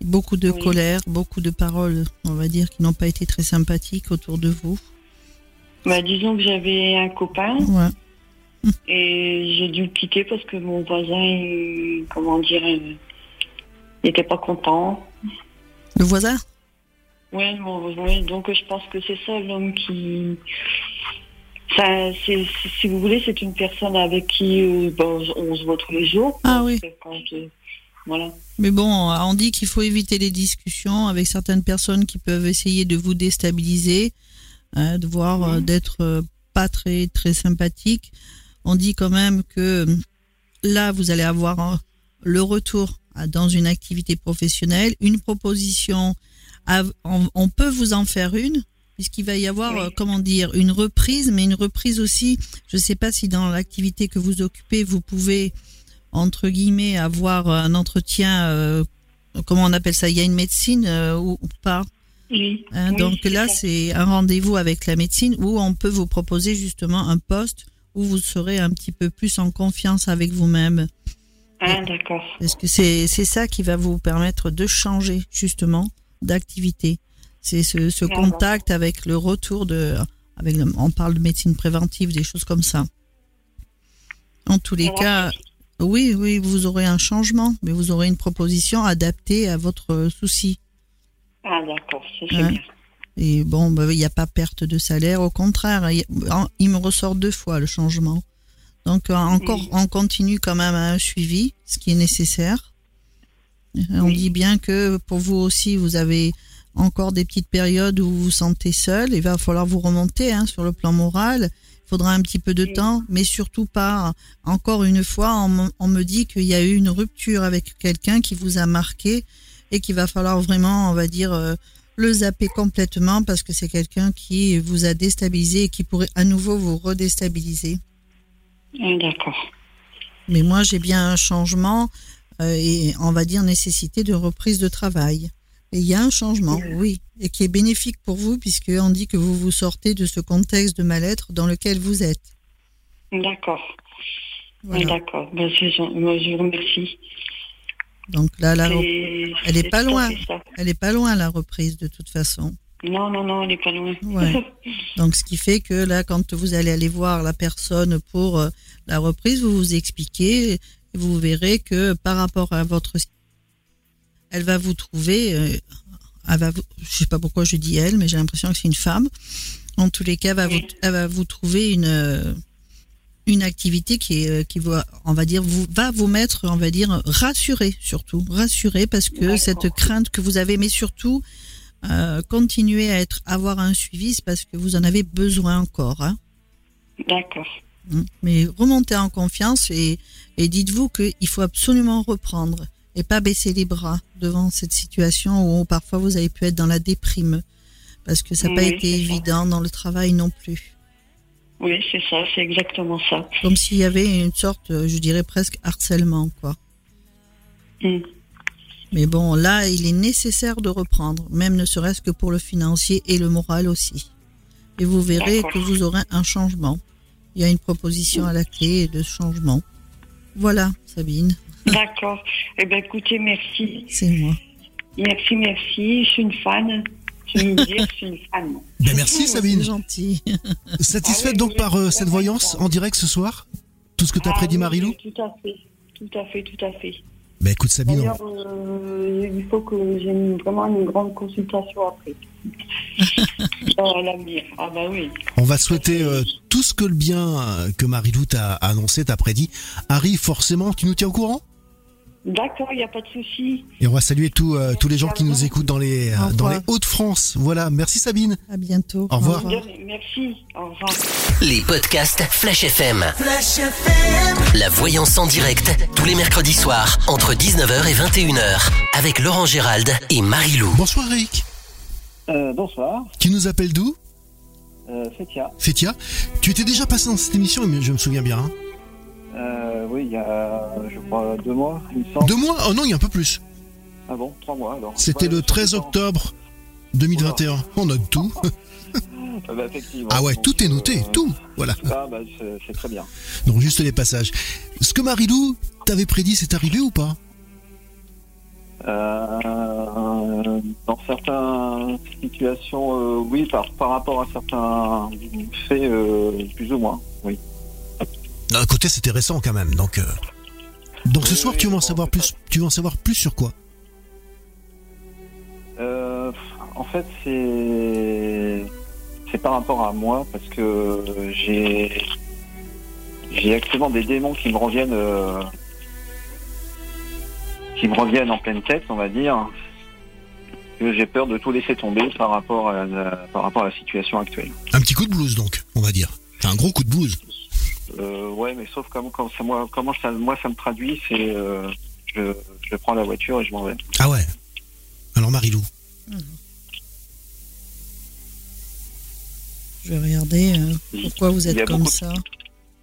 S5: beaucoup de
S6: Oui.
S5: colère, beaucoup de paroles, on va dire, qui n'ont pas été très sympathiques autour de vous.
S6: Bah, disons que j'avais un copain
S5: Ouais.
S6: Et j'ai dû le quitter parce que mon voisin, il- comment dire, il n'était pas content.
S5: Le voisin?
S6: Oui, donc je pense que c'est ça l'homme qui. Ça, c'est, c'est- si vous voulez, c'est une personne avec qui euh, on se voit tous les jours.
S5: Ah oui.
S6: C'est Quand, euh, voilà.
S5: Mais bon, on dit qu'il faut éviter les discussions avec certaines personnes qui peuvent essayer de vous déstabiliser, hein, de voir euh, d'être euh, pas très très sympathique. On dit quand même que euh, là, vous allez avoir euh, le retour dans une activité professionnelle, une proposition. on, peut vous en faire une, puisqu'il va y avoir,
S6: Oui.
S5: euh, comment dire, une reprise, mais une reprise aussi. Je ne sais pas si dans l'activité que vous occupez, vous pouvez entre guillemets avoir un entretien euh, comment on appelle ça il y a une médecine euh, ou, ou pas
S6: Oui.
S5: hein.
S6: Oui,
S5: donc là c'est un rendez-vous avec la médecine où on peut vous proposer justement un poste où vous serez un petit peu plus en confiance avec vous-même
S6: Ah, d'accord.
S5: parce que c'est c'est ça qui va vous permettre de changer justement d'activité? C'est ce, contact avec le retour de avec le- on parle de médecine préventive des choses comme ça en tous les cas oui, oui, vous aurez un changement, mais vous aurez une proposition adaptée à votre souci.
S6: Ah, d'accord, c'est
S5: Ouais.
S6: bien.
S5: Et bon, bah, il n'y a pas perte de salaire, au contraire, il me ressort deux fois le changement. Donc euh, encore,
S6: Oui.
S5: on continue quand même à un suivi, ce qui est nécessaire. On
S6: Oui.
S5: dit bien que pour vous aussi, vous avez encore des petites périodes où vous vous sentez seul. Il va falloir vous remonter hein, sur le plan moral. Il faudra un petit peu de
S6: Oui.
S5: temps, mais surtout pas. Encore une fois, on, me- on me dit qu'il y a eu une rupture avec quelqu'un qui vous a marqué et qu'il va falloir vraiment, on va dire, euh, le zapper complètement parce que c'est quelqu'un qui vous a déstabilisé et qui pourrait à nouveau vous redéstabiliser.
S6: Ah, d'accord.
S5: Mais moi, j'ai bien un changement euh, et on va dire nécessité de reprise de travail. Et il y a un changement, oui, et qui est bénéfique pour vous puisque on dit que vous vous sortez de ce contexte de mal-être dans lequel vous êtes.
S6: D'accord.
S5: Voilà.
S6: D'accord. Ben, moi, je vous remercie.
S5: Donc là, la, elle est pas loin. elle est pas loin la reprise de toute façon.
S6: Non, non, non, elle n'est pas loin.
S5: Ouais. Donc, ce qui fait que là, quand vous allez aller voir la personne pour euh, la reprise, vous vous expliquez et vous verrez que par rapport à votre, elle va vous trouver, euh, elle va vous, je sais pas pourquoi je dis elle, mais j'ai l'impression que c'est une femme. En tous les cas, elle va vous, elle va vous trouver une euh, une activité qui est euh, qui va, on va dire, vous va vous mettre, on va dire, rassuré surtout, rassuré parce que cette crainte que vous avez, mais surtout euh, continuer à être avoir un suivi, c'est parce que vous en avez besoin encore. Hein.
S6: D'accord.
S5: Mm. Mais remontez en confiance et, et dites-vous qu'il faut absolument reprendre et pas baisser les bras devant cette situation où parfois vous avez pu être dans la déprime parce que ça n'a pas été
S6: ça.
S5: évident dans le travail non plus.
S6: Oui, c'est ça, c'est exactement ça.
S5: Comme s'il y avait une sorte, euh, je dirais presque harcèlement quoi.
S6: Mm.
S5: Mais bon, là, il est nécessaire de reprendre, même ne serait-ce que pour le financier et le moral aussi. Et vous verrez que vous aurez un changement. Il y a une proposition à la clé de changement. Voilà, Sabine,
S6: D'accord. Eh ben, écoutez, merci.
S5: c'est moi.
S6: Merci, merci. Je suis une fan. Me dire, je suis une fan.
S3: Ben merci Sabine.
S5: C'est gentil.
S3: Satisfaite
S6: Ah oui,
S3: donc par euh, cette voyance en direct ce soir? Tout ce que t'as
S6: Ah
S3: prédit
S6: oui,
S3: Marilou?
S6: Tout à fait. Tout à fait, tout à fait.
S3: Ben écoute Sabine,
S6: D'ailleurs, euh, il faut que j'ai vraiment une grande consultation après. Dans l'avenir. Ah bah oui.
S3: on va souhaiter euh, tout ce que le bien que Marilou t'a annoncé, t'a prédit, arrive forcément. Tu nous tiens au courant?
S6: D'accord, il n'y a pas de souci.
S3: Et on va saluer tous, euh, tous les gens qui nous écoutent dans les, euh, dans les. Hauts-de-France. Voilà, merci Sabine.
S5: À bientôt.
S3: Au revoir.
S6: Merci. Au revoir.
S1: Les podcasts Flash FM. La voyance en direct, tous les mercredis soirs, entre 19h et 21h, avec Laurent Gérald et Marie-Lou.
S3: Bonsoir Eric.
S7: Euh, bonsoir.
S3: Tu nous appelles d'où?
S2: Euh, Fétia.
S3: Fétia. Tu étais déjà passé dans cette émission, mais je me souviens bien. Hein.
S2: Euh, oui, il y a, je crois, deux mois, il me
S3: semble. Deux mois Oh non, il y a un peu plus.
S2: Ah bon, trois mois alors.
S3: C'était le 13 octobre 2021. On note tout.
S2: Ah, bah, effectivement.
S3: Ah ouais, tout est noté,
S2: euh,
S3: tout. Voilà.
S2: Ah bah, c'est très bien.
S3: Donc juste les passages. Ce que Marilou t'avait prédit, c'est arrivé ou pas?
S2: Euh, dans certaines situations, euh, oui, par, par rapport à certains faits, euh, plus ou moins, oui.
S3: D'un côté, c'était récent quand même, donc. Donc ce soir, tu veux en savoir plus. Tu veux en savoir plus sur quoi?
S2: En fait, c'est c'est par rapport à moi parce que j'ai j'ai actuellement des démons qui me reviennent qui me reviennent en pleine tête, on va dire. J'ai peur de tout laisser tomber par rapport à la, par rapport à la situation actuelle.
S3: Un petit coup de blues donc, on va dire. C'est un gros coup de blues.
S2: Euh, ouais, mais sauf comment, ça, moi, comment ça, moi ça me traduit, c'est euh, je, prends la voiture et je m'en vais.
S3: Ah ouais. Alors Marilou.
S5: Je vais regarder euh, pourquoi vous êtes comme ça.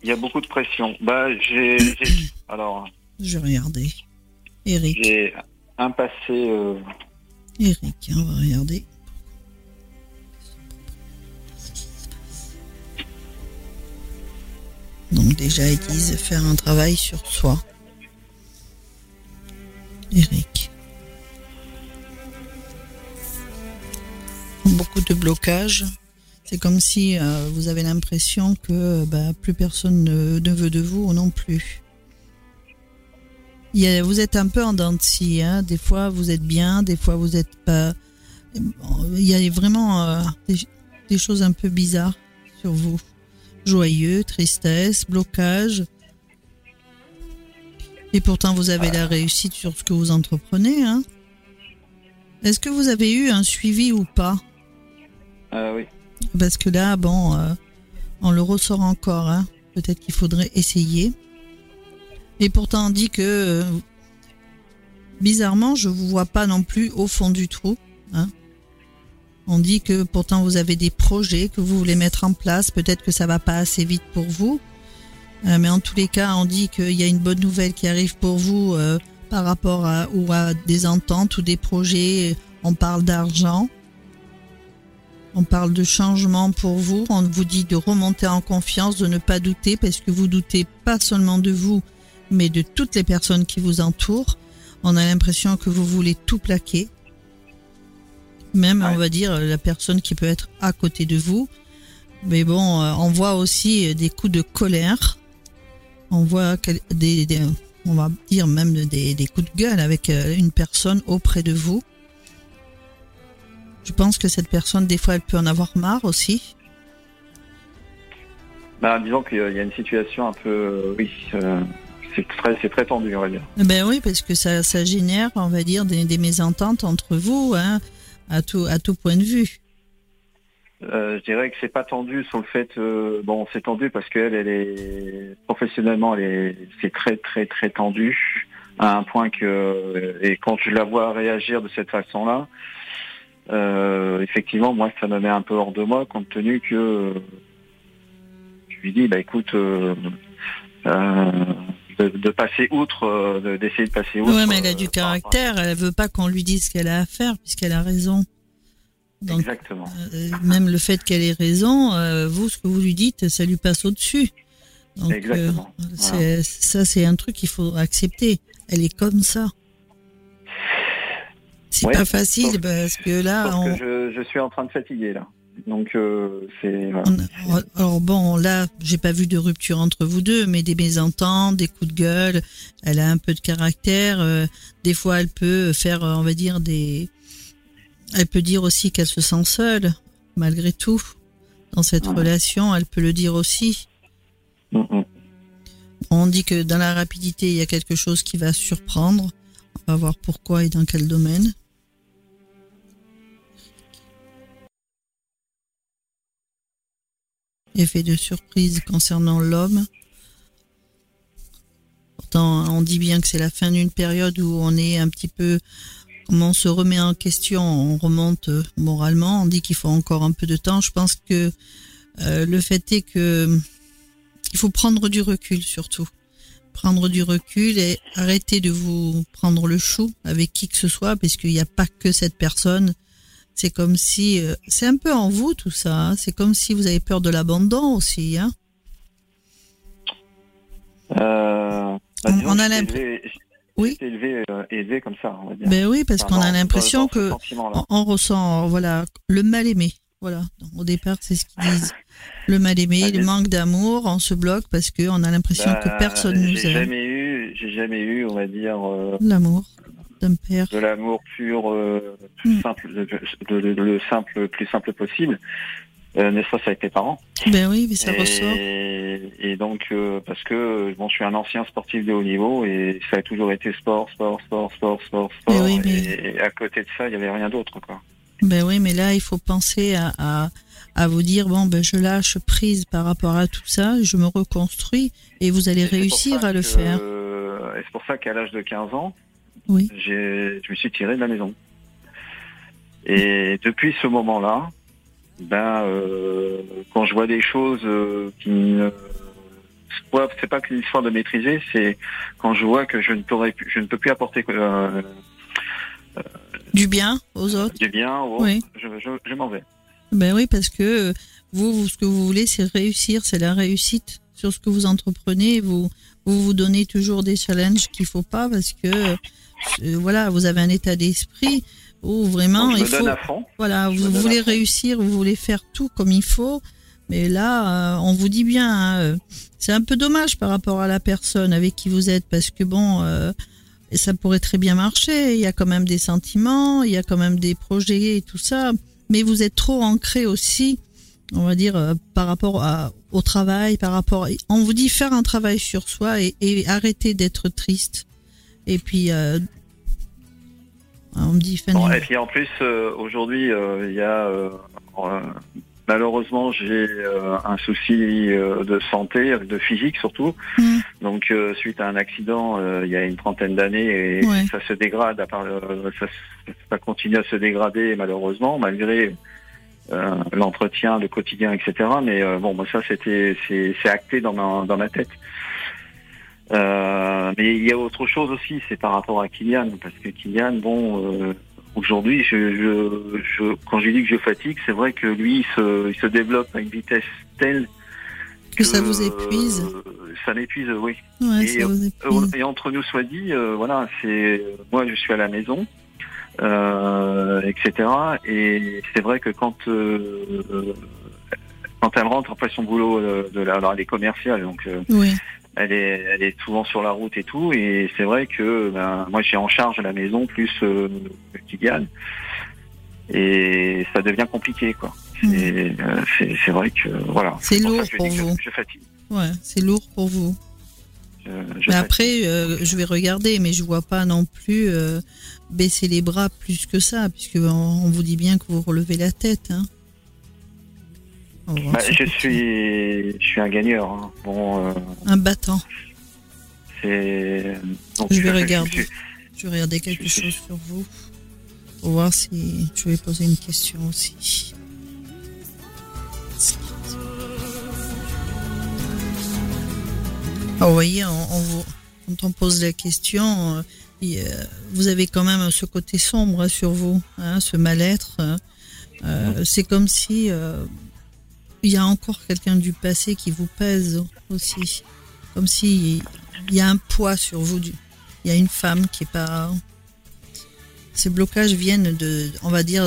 S2: il y a beaucoup de pression. Bah j'ai alors.
S5: Je vais regarder. Eric.
S2: J'ai un passé. Euh...
S5: Eric, hein, on va regarder. Donc déjà, ils disent faire un travail sur soi. Eric. Beaucoup de blocages. C'est comme si euh, vous avez l'impression que bah, plus personne ne veut de vous non plus vous êtes un peu en dents. Hein. Des fois, vous êtes bien, des fois, vous êtes pas. Il y a vraiment euh, des, choses un peu bizarres sur vous. Joyeux, tristesse, blocage. Et pourtant, vous avez la réussite sur ce que vous entreprenez. Hein. Est-ce que vous avez eu un suivi ou pas?
S2: Euh, Oui.
S5: Parce que là, bon, euh, on le ressort encore. Hein. Peut-être qu'il faudrait essayer. Et pourtant, on dit que euh, bizarrement, je vous vois pas non plus au fond du trou. Hein. On dit que pourtant vous avez des projets que vous voulez mettre en place. Peut-être que ça va pas assez vite pour vous, euh, mais en tous les cas, on dit qu'il y a une bonne nouvelle qui arrive pour vous euh, par rapport à ou à des ententes ou des projets. On parle d'argent. On parle de changement pour vous. On vous dit de remonter en confiance, de ne pas douter, parce que vous doutez pas seulement de vous, mais de toutes les personnes qui vous entourent. On a l'impression que vous voulez tout plaquer. Même, on va dire, la personne qui peut être à côté de vous. Mais bon, euh, on voit aussi des coups de colère. On voit des, on va dire même des, des coups de gueule avec euh, une personne auprès de vous. Je pense que cette personne, des fois, elle peut en avoir marre aussi.
S2: Ben, disons qu'il y a une situation un peu, euh, oui, c'est très, c'est très tendu, on va dire.
S5: Ben oui, parce que ça, ça génère, on va dire, des, des mésententes entre vous, hein, à tout, à tout point de vue.
S2: Euh, je dirais que c'est pas tendu sur le fait, euh, bon, c'est tendu parce qu'elle, elle est professionnellement, elle est, c'est très, très, très tendu à un point que, et quand je la vois réagir de cette façon-là, euh, effectivement, moi, ça me met un peu hors de moi, compte tenu que je lui dis, bah écoute, de, passer outre, euh, d'essayer de, passer outre.
S5: Oui, mais elle a du euh, caractère. Elle veut pas qu'on lui dise ce qu'elle a à faire, puisqu'elle a raison.
S2: Exactement.
S5: Euh, même le fait qu'elle ait raison, vous, ce que vous lui dites, ça lui passe au-dessus.
S2: Exactement.
S5: Ça, c'est un truc qu'il faut accepter. Elle est comme ça. C'est pas facile parce que là.
S2: je, je, suis en train de fatiguer là. Donc euh, c'est.
S5: Alors bon, là, j'ai pas vu de rupture entre vous deux, mais des mésententes, des coups de gueule. Elle a un peu de caractère. Euh, des fois, elle peut faire, on va dire des. Elle peut dire aussi qu'elle se sent seule, malgré tout, dans cette relation. Elle peut le dire aussi. On dit que dans la rapidité, il y a quelque chose qui va surprendre. On va voir pourquoi et dans quel domaine. Effet de surprise concernant l'homme. Pourtant, on dit bien que c'est la fin d'une période où on est un petit peu, comment on se remet en question, on remonte moralement, on dit qu'il faut encore un peu de temps. Je pense que Euh, le fait est que il faut prendre du recul surtout. Prendre du recul et arrêter de vous prendre le chou avec qui que ce soit, parce qu'il n'y a pas que cette personne. C'est comme si, euh, c'est un peu en vous tout ça. hein. C'est comme si vous avez peur de l'abandon aussi. Hein.
S2: Euh, bah,
S5: On- a
S2: j'étais
S5: l'impr-
S2: élevé-
S5: Oui.
S2: j'étais élevé, euh, élevé comme ça, on va dire.
S5: Ben oui, parce
S2: Enfin,
S5: qu'on a l'impression que on, on ressent, voilà, le mal aimé. Voilà. Au départ, c'est ce qu'ils disent. Le mal aimé,
S2: Ah,
S5: le manque d'amour, on se bloque parce qu'on a l'impression
S2: Bah,
S5: que personne nous aime.
S2: jamais eu, j'ai jamais eu, on va dire,
S5: L'amour d'un père.
S2: de l'amour pur, euh,
S5: Mm.
S2: simple, le, le- le- le simple, le plus simple possible. Euh, n'est-ce pas, avec mes parents.
S5: Ben oui, mais ça
S2: et,
S5: ressort.
S2: et donc, euh, parce que bon, je suis un ancien sportif de haut niveau et ça a toujours été sport, sport, sport, sport, sport, sport.
S5: Mais oui, mais-
S2: Et, et à côté de ça, il y avait rien d'autre, quoi.
S5: Ben oui, mais là, il faut penser à, à, à vous dire, bon, ben je lâche prise par rapport à tout ça, je me reconstruis et vous allez
S2: Et
S5: réussir à le faire.
S2: et c'est pour ça qu'à l'âge de 15 ans,
S5: Oui.
S2: je me suis tiré de la maison. Et depuis ce moment-là, ben, euh, quand je vois des choses euh, qui ne, c'est pas- qu'une histoire de maîtriser, c'est quand je vois que je ne pourrais, je ne peux plus apporter euh,
S5: Du bien aux autres.
S2: du bien, aux autres,
S5: Oui.
S2: je, je, je m'en vais.
S5: Ben oui, parce que vous, vous, ce que vous voulez, c'est réussir, c'est la réussite sur ce que vous entreprenez. Vous vous, vous donnez toujours des challenges qu'il faut pas parce que euh, voilà, vous avez un état d'esprit où vraiment
S2: Donc,
S5: il faut voilà,
S2: je
S5: vous voulez réussir, vous voulez faire tout comme il faut. Mais là, euh, on vous dit bien, hein, euh, c'est un peu dommage par rapport à la personne avec qui vous êtes, parce que bon, euh, ça pourrait très bien marcher. Il y a quand même des sentiments, il y a quand même des projets et tout ça. Mais vous êtes trop ancré aussi, on va dire, euh, par rapport à, au travail, par rapport. On vous dit faire un travail sur soi et, et arrêter d'être triste. Et puis, euh, on me dit fin
S2: Bon, et puis en plus, euh, aujourd'hui, euh, il y a malheureusement j'ai un souci de santé, de physique surtout. Donc suite à un accident il y a une trentaine d'années et
S5: Ouais.
S2: ça se dégrade, à part, ça, ça continue à se dégrader malheureusement malgré euh, l'entretien, le quotidien, etc. Mais euh, bon, moi ça c'était c'est c'est acté dans ma dans ma tête. Euh, mais il y a autre chose aussi, c'est par rapport à Kylian, parce que Kylian, bon, euh, aujourd'hui, je, je, je, quand je dis que je fatigue, c'est vrai que lui, il se, il se développe à une vitesse telle
S5: Que ça vous épuise.
S2: euh, ça m'épuise, oui.
S5: Ouais,
S2: Et,
S5: ça vous
S2: Euh,
S5: épuise.
S2: Et entre nous soit dit, euh, voilà, c'est moi, je suis à la maison, euh, etc. Et c'est vrai que quand quand elle rentre après son boulot de la, alors elle est commerciale, donc. euh,
S5: Oui.
S2: Elle est, elle est souvent sur la route et tout. Et c'est vrai que ben, moi, j'ai en charge la maison plus euh, Kylian. Et ça devient compliqué, quoi. C'est euh, c'est- vrai que, voilà.
S5: Hmm. C'est lourd pour vous.
S2: Je, fatigue.
S5: Ouais, c'est lourd pour vous.
S2: Je- je
S5: Mais après, euh, je vais regarder, mais je vois pas non plus euh, baisser les bras plus que ça, puisque on, on vous dit bien que vous relevez la tête. Hein.
S2: Bah, je suis, je suis un gagneur. hein. Bon, euh,
S5: un battant.
S2: c'est. donc,
S5: Je vais regarder. Je vais regarder quelque
S2: Je
S5: chose sur vous pour voir si je vais poser une question aussi. Ah, vous voyez, on, on vous- quand on pose la question, euh, il, vous avez quand même ce côté sombre hein, sur vous, hein, ce mal-être. hein. Euh, C'est comme si euh, il y a encore quelqu'un du passé qui vous pèse aussi, comme si il y a un poids sur vous. du- Il y a une femme qui est pas. Ces blocages viennent de, on va dire,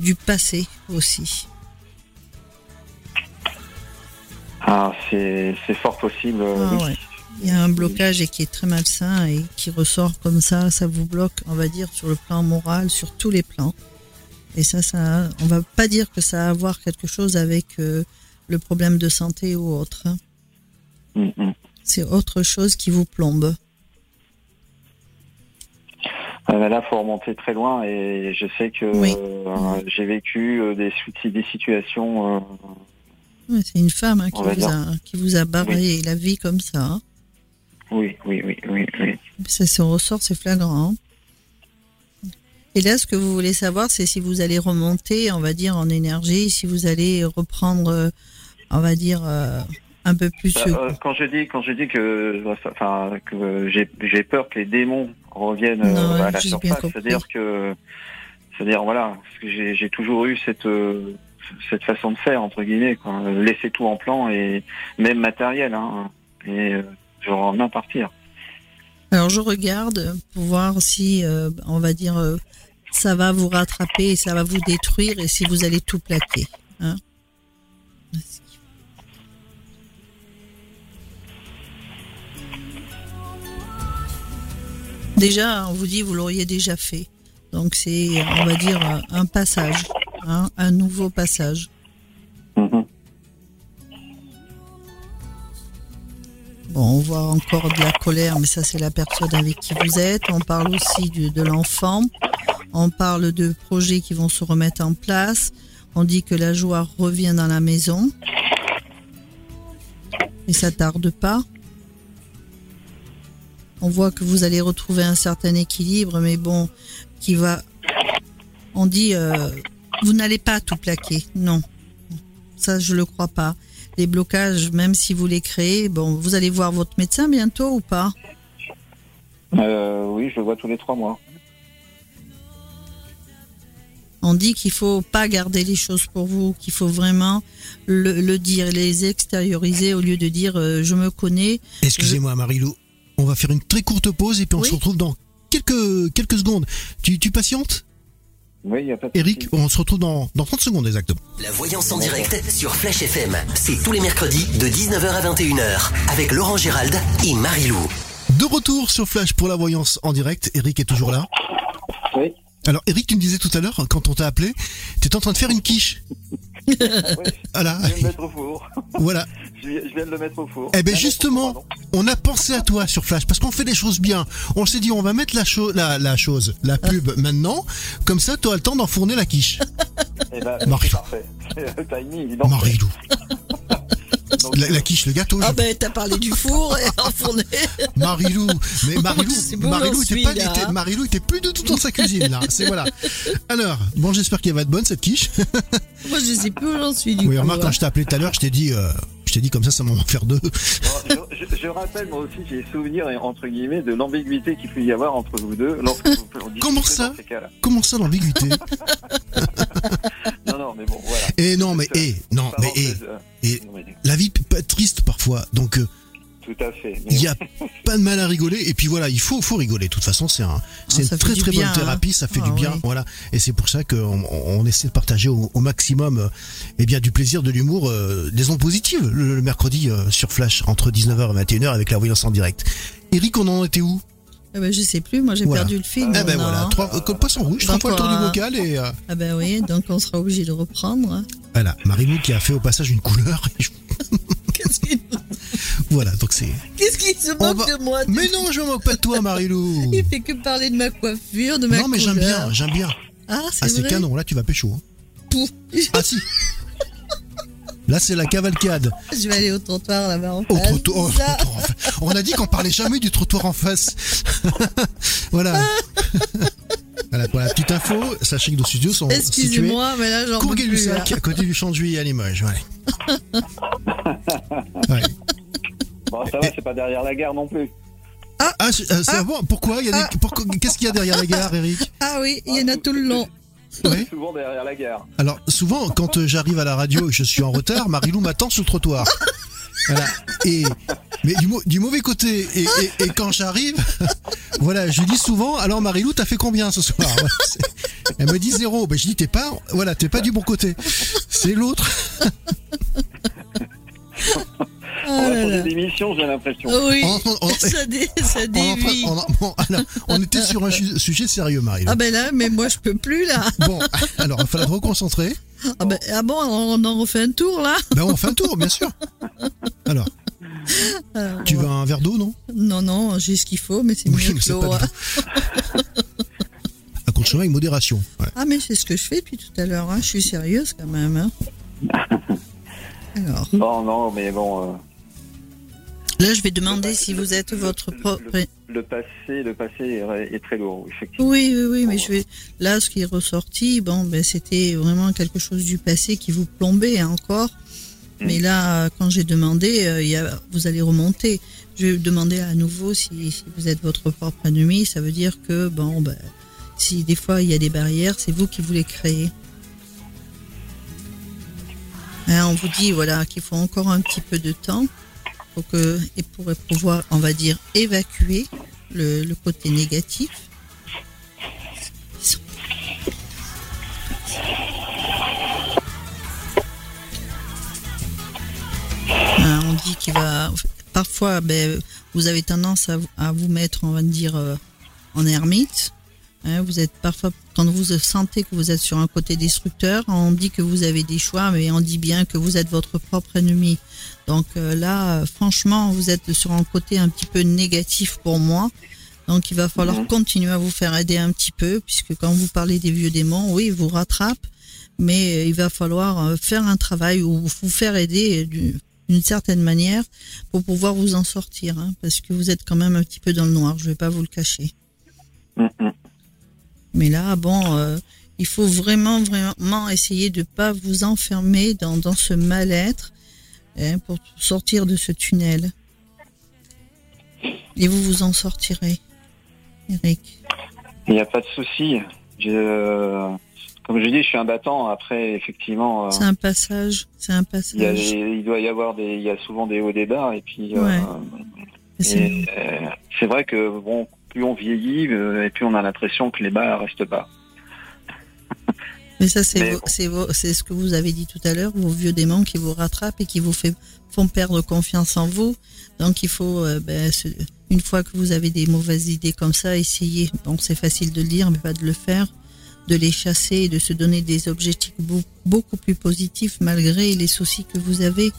S5: du passé aussi.
S2: Ah, c'est fort possible.
S5: Ah
S2: oui.
S5: ouais. Il y a un blocage et qui est très malsain et qui ressort comme ça, ça vous bloque, on va dire, sur le plan moral, sur tous les plans. Et ça, ça, on va pas dire que ça a à voir quelque chose avec euh, le problème de santé ou autre. hein.
S2: Mm.
S5: C'est autre chose qui vous plombe.
S2: Bah là, faut remonter très loin et je sais que
S5: Oui.
S2: euh, j'ai vécu euh, des, des situations. euh,
S5: c'est une femme hein, qui, vous a, qui vous a barré la vie comme ça. hein.
S2: oui, oui, oui, oui, oui.
S5: Ça se ressort, c'est flagrant. hein. Et là, ce que vous voulez savoir, c'est si vous allez remonter, on va dire, en énergie, si vous allez reprendre euh, on va dire, euh, un peu plus.
S2: Bah, euh, quand je dis quand je dis que enfin que j'ai j'ai peur que les démons reviennent euh, à la surface, c'est-à-dire que c'est-à-dire voilà, j'ai toujours eu cette cette façon de faire entre guillemets, quoi. laisser tout en plan et même matériel, hein, et euh, genre en partir.
S5: Alors je regarde pour voir si on va dire ça va vous rattraper et ça va vous détruire et si vous allez tout plaquer. Hein Déjà, on vous dit, vous l'auriez déjà fait. Donc c'est, on va dire, un passage, hein, un nouveau passage. Mhm. Bon, on voit encore de la colère, mais ça c'est la personne avec qui vous êtes. On parle aussi de, l'enfant. On parle de projets qui vont se remettre en place. On dit que la joie revient dans la maison. Et ça tarde pas. On voit que vous allez retrouver un certain équilibre, mais bon, qui va. On dit, euh, vous n'allez pas tout plaquer. Non, ça je le crois pas. Les blocages, même si vous les créez, bon, vous allez voir votre médecin bientôt ou pas?
S2: Euh, Oui, je le vois tous les trois mois.
S5: On dit qu'il faut pas garder les choses pour vous, qu'il faut vraiment le, dire, les extérioriser au lieu de dire euh, je me connais.
S3: Excusez-moi, Marilou, on va faire une très courte pause et puis on se retrouve dans quelques, quelques secondes. Tu, tu patientes?
S2: Oui, y a pas de
S3: Eric, on se retrouve dans, dans 30 secondes exactement.
S1: La voyance en direct sur Flash FM. C'est tous les mercredis de 19h à 21h avec Laurent Gérald et Marie-Lou.
S3: De retour sur Flash pour la voyance en direct. Eric est toujours là.
S2: Oui.
S3: Alors Eric, tu me disais tout à l'heure, quand on t'a appelé, tu étais en train de faire une quiche.
S2: Voilà. Je viens de le mettre au four.
S3: Voilà.
S2: Je viens de le mettre au four.
S3: Eh ben justement, on a pensé à toi sur Flash parce qu'on fait des choses bien. On s'est dit on va mettre la, la, la chose, la pub maintenant, comme ça tu auras le temps d'enfourner la quiche.
S2: Eh ben, Marilou. Parfait.
S3: Marilou. La, quiche, le gâteau.
S5: Ah ben t'as parlé du four et enfourné.
S3: Marilou, mais Marilou, Marilou était pas, était, Marilou était plus du tout dans sa cuisine là. C'est voilà. Alors, bon, j'espère qu'elle va être bonne cette quiche.
S5: Moi je sais plus où j'en suis du
S3: Oui, remarque quand je t'ai appelé tout à l'heure, je t'ai dit. Euh, je t'ai dit comme ça, ça m'en va faire deux.
S2: je, rappelle, moi aussi, j'ai souvenir, entre guillemets, de l'ambiguïté qu'il peut y avoir entre vous deux.
S3: Comment ça Comment ça, l'ambiguïté
S2: Non, mais bon, voilà.
S3: Et non, mais, et, non, mais, et, et, la vie peut être triste parfois, donc... Euh,
S2: tout à fait.
S3: Il n'y a pas de mal à rigoler. Et puis voilà, il faut, faut rigoler. De toute façon, c'est un, c'est ah, une très très bonne hein. thérapie. Ça fait du ah, bien. Voilà. Et c'est pour ça qu'on on essaie de partager au, maximum, euh, eh bien, du plaisir, de l'humour, euh, des ondes positives le, mercredi euh, sur Flash entre 19h et 21h avec la voyance en direct. Eric, on en était où?
S5: Eh ben, je sais plus, moi j'ai perdu le film.
S3: Eh ben voilà, trois, comme poisson rouge, trois fois le tour du vocal et.
S5: Ah ben oui, donc on sera obligé de reprendre. Hein.
S3: Voilà, Marilou qui a fait au passage une couleur.
S5: Qu'est-ce qu'il
S3: voilà, donc c'est.
S5: Qu'est-ce qu'il se moque de moi
S3: Mais non, je me moque pas de toi, Marilou.
S5: Il fait que parler de ma coiffure, de ma
S3: Non, mais j'aime bien, j'aime bien.
S5: Ah, c'est
S3: ah, canon, là tu vas pécho.
S5: Hein.
S3: Ah si. Là, c'est la cavalcade.
S5: Je vais aller au trottoir là-bas en face.
S3: Au trottoir. On a dit qu'on parlait jamais du trottoir en face. voilà. voilà, pour la petite info, sachez que nos studios sont
S5: Excusez-moi, mais là, j'en plus.
S3: à côté du champ de juillet à Limoges. Ouais.
S2: ouais. Bon, ça va, c'est pas derrière la gare non plus.
S3: Ah, ah, c'est euh, ah, bon. Pourquoi, ah. Qu'est-ce qu'il y a derrière la gare, Eric?
S5: Ah oui, il y en a tout le long.
S2: Oui. Souvent derrière la gare.
S3: Alors, souvent, quand euh, j'arrive à la radio et je suis en retard, Marilou m'attend sur le trottoir. Voilà. Et, mais du, du mauvais côté. Et, et, quand j'arrive, voilà, je dis souvent, alors Marilou, t'as fait combien ce soir? Elle me dit zéro. Ben, je dis, t'es pas, voilà, t'es pas du bon côté. C'est l'autre.
S2: on va des émissions, j'ai l'impression.
S5: Oui, ça, dé, ça dévie.
S3: On, était sur un sujet sérieux, Marie.
S5: Ah ben là, mais moi je peux plus là.
S3: Bon, alors il fallait te reconcentrer.
S5: Ah, ben, ah bon, on en refait un tour là
S3: Ben on fait un tour, bien sûr. Alors. tu veux un verre d'eau, non?
S5: Non, non, j'ai ce qu'il faut, mais c'est mieux que l'eau.
S3: à consommer avec modération.
S5: Ah, mais c'est ce que je fais depuis tout à l'heure. Hein. Je suis sérieuse quand même. Hein.
S2: Alors. Non, non, mais bon. Euh,
S5: Là, je vais demander si vous êtes votre propre.
S2: Le, passé, le passé est, très lourd, effectivement.
S5: Oui, oui, oui, mais je vais. Là, ce qui est ressorti, bon, ben, c'était vraiment quelque chose du passé qui vous plombait encore. Mais là, quand j'ai demandé, euh, y a, vous allez remonter. Je vais demander à nouveau si, si, vous êtes votre propre ennemi. Ça veut dire que, bon, ben, si des fois il y a des barrières, c'est vous qui vous les créez. Hein, on vous dit voilà qu'il faut encore un petit peu de temps pour que et pour pouvoir, on va dire, évacuer le, le côté négatif. Hein, on dit qu'il va. Parfois, ben, vous avez tendance à, vous mettre, on va dire, euh, en ermite. Hein, vous êtes parfois, quand vous sentez que vous êtes sur un côté destructeur, on dit que vous avez des choix, mais on dit bien que vous êtes votre propre ennemi. Donc euh, là, franchement, vous êtes sur un côté un petit peu négatif pour moi. Donc il va falloir mmh. continuer à vous faire aider un petit peu, puisque quand vous parlez des vieux démons, oui, ils vous rattrapent, mais il va falloir euh, faire un travail ou vous faire aider d'une certaine manière pour pouvoir vous en sortir, hein, parce que vous êtes quand même un petit peu dans le noir, je vais pas vous le cacher. Mmh. Mais là, bon, euh, il faut vraiment, vraiment essayer de pas vous enfermer dans, dans ce mal-être hein, pour sortir de ce tunnel. Et vous vous en sortirez, Eric.
S2: Il n'y a pas de souci. Euh, comme je dis, je suis un battant. Après, effectivement.
S5: Euh, c'est un passage. C'est un passage.
S2: Il, doit y avoir des. Il y a souvent des hauts, des bas, et puis. Ouais. c'est vrai que bon, plus on vieillit euh, et plus on a l'impression que les bas restent bas.
S5: Mais ça, c'est c'est ce que vous avez dit tout à l'heure, vos vieux démons qui vous rattrapent et qui vous fait, font perdre confiance en vous. Donc, il faut, euh, ben, une fois que vous avez des mauvaises idées comme ça, essayer. Donc, c'est facile de le dire, mais pas de le faire, de les chasser et de se donner des objectifs beaucoup plus positifs malgré les soucis que vous avez.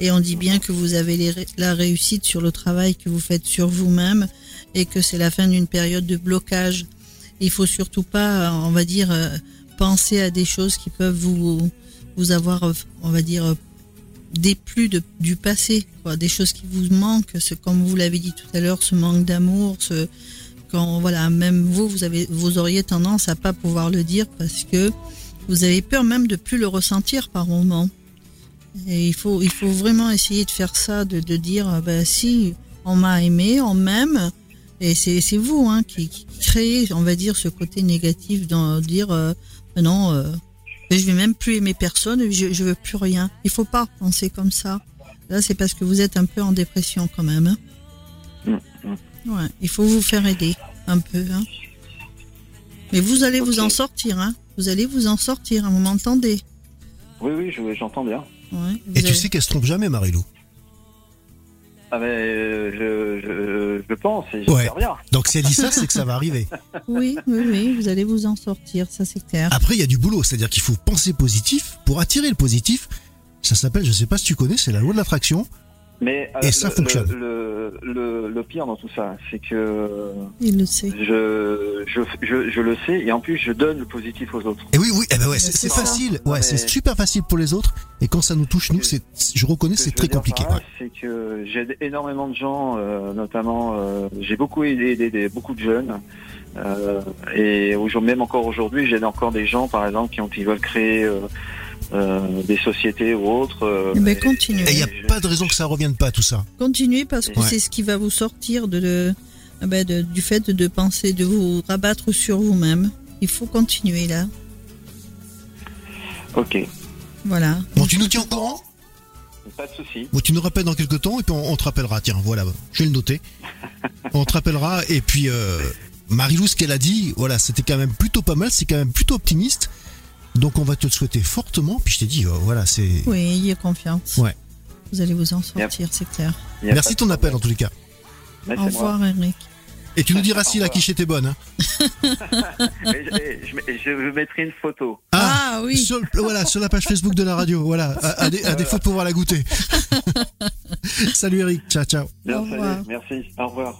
S5: Et on dit bien que vous avez la réussite sur le travail que vous faites sur vous-même et que c'est la fin d'une période de blocage. Il faut surtout pas, on va dire, euh, penser à des choses qui peuvent vous, vous avoir, on va dire, des plus de, du passé, quoi, des choses qui vous manquent, ce, comme vous l'avez dit tout à l'heure, ce manque d'amour, ce, quand, voilà, même vous, vous avez, vous auriez tendance à pas pouvoir le dire parce que vous avez peur même de plus le ressentir par moment. Et il faut, il faut vraiment essayer de faire ça, de, de dire, ben si, on m'a aimé, on m'aime, et c'est vous hein, qui, qui, créez, on va dire, ce côté négatif dans dire euh, non, euh, je vais même plus aimer personne, je, je veux plus rien. Il faut pas penser comme ça. Là, c'est parce que vous êtes un peu en dépression quand même. Hein. Ouais, il faut vous faire aider un peu. Hein. Mais vous allez vous en sortir. Hein. Vous allez vous en sortir. Hein, vous m'entendez?
S2: Oui, oui, j'entends bien.
S3: Ouais, Et tu sais qu'elle se trompe jamais, Marilou.
S2: Ah mais euh, je, je, pense et ouais. bien.
S3: Donc si elle dit ça, c'est que ça va arriver.
S5: Oui, oui, oui, vous allez vous en sortir, ça c'est clair.
S3: Après, il y a du boulot, c'est-à-dire qu'il faut penser positif pour attirer le positif. Ça s'appelle, je sais pas si tu connais, c'est la loi de l'attraction.
S2: Mais
S3: et ça fonctionne.
S2: Le, le, le, pire dans tout ça, c'est que
S5: il le sait.
S2: Je, je, je, je, le sais et en plus je donne le positif aux autres.
S3: Et oui, oui, eh ben ouais, c'est facile. Ouais, c'est super facile pour les autres. Et quand ça nous touche, nous, c'est, je reconnais, c'est très compliqué. Ouais.
S2: C'est que j'aide énormément de gens, euh, notamment, euh, j'ai beaucoup aidé, aidé, beaucoup de jeunes. Euh, et même encore aujourd'hui, j'aide encore des gens, par exemple, qui, ont, qui veulent créer euh, des sociétés ou autres. Euh,
S5: Mais continuez.
S3: Et il n'y a pas de raison que ça revienne pas tout ça.
S5: Continuez parce que c'est ce qui va vous sortir de, ah ben, de, du fait de penser, de vous rabattre sur vous-même. Il faut continuer là.
S2: Ok.
S5: Voilà.
S3: Bon, tu nous tiens au courant?
S2: Pas de souci.
S3: Bon, tu nous rappelles dans quelques temps et puis on, te rappellera. Tiens, voilà, je vais le noter. on te rappellera et puis euh, Marilou, ce qu'elle a dit, voilà, c'était quand même plutôt pas mal, c'est quand même plutôt optimiste. Donc on va te le souhaiter fortement. Puis je t'ai dit, euh, voilà, c'est.
S5: Oui, ayez confiance.
S3: Ouais.
S5: Vous allez vous en sortir, c'est clair.
S3: Merci de ton appel en tous les cas.
S5: Au revoir, Eric.
S3: Et tu nous diras si la quiche était bonne. Hein.
S2: je, je, mettrai une photo.
S5: Ah, ah oui.
S3: Sur, voilà, sur la page Facebook de la radio. Voilà, à, à, des, à défaut de pouvoir la goûter. Salut Eric. Ciao, ciao.
S2: Merci. Au revoir.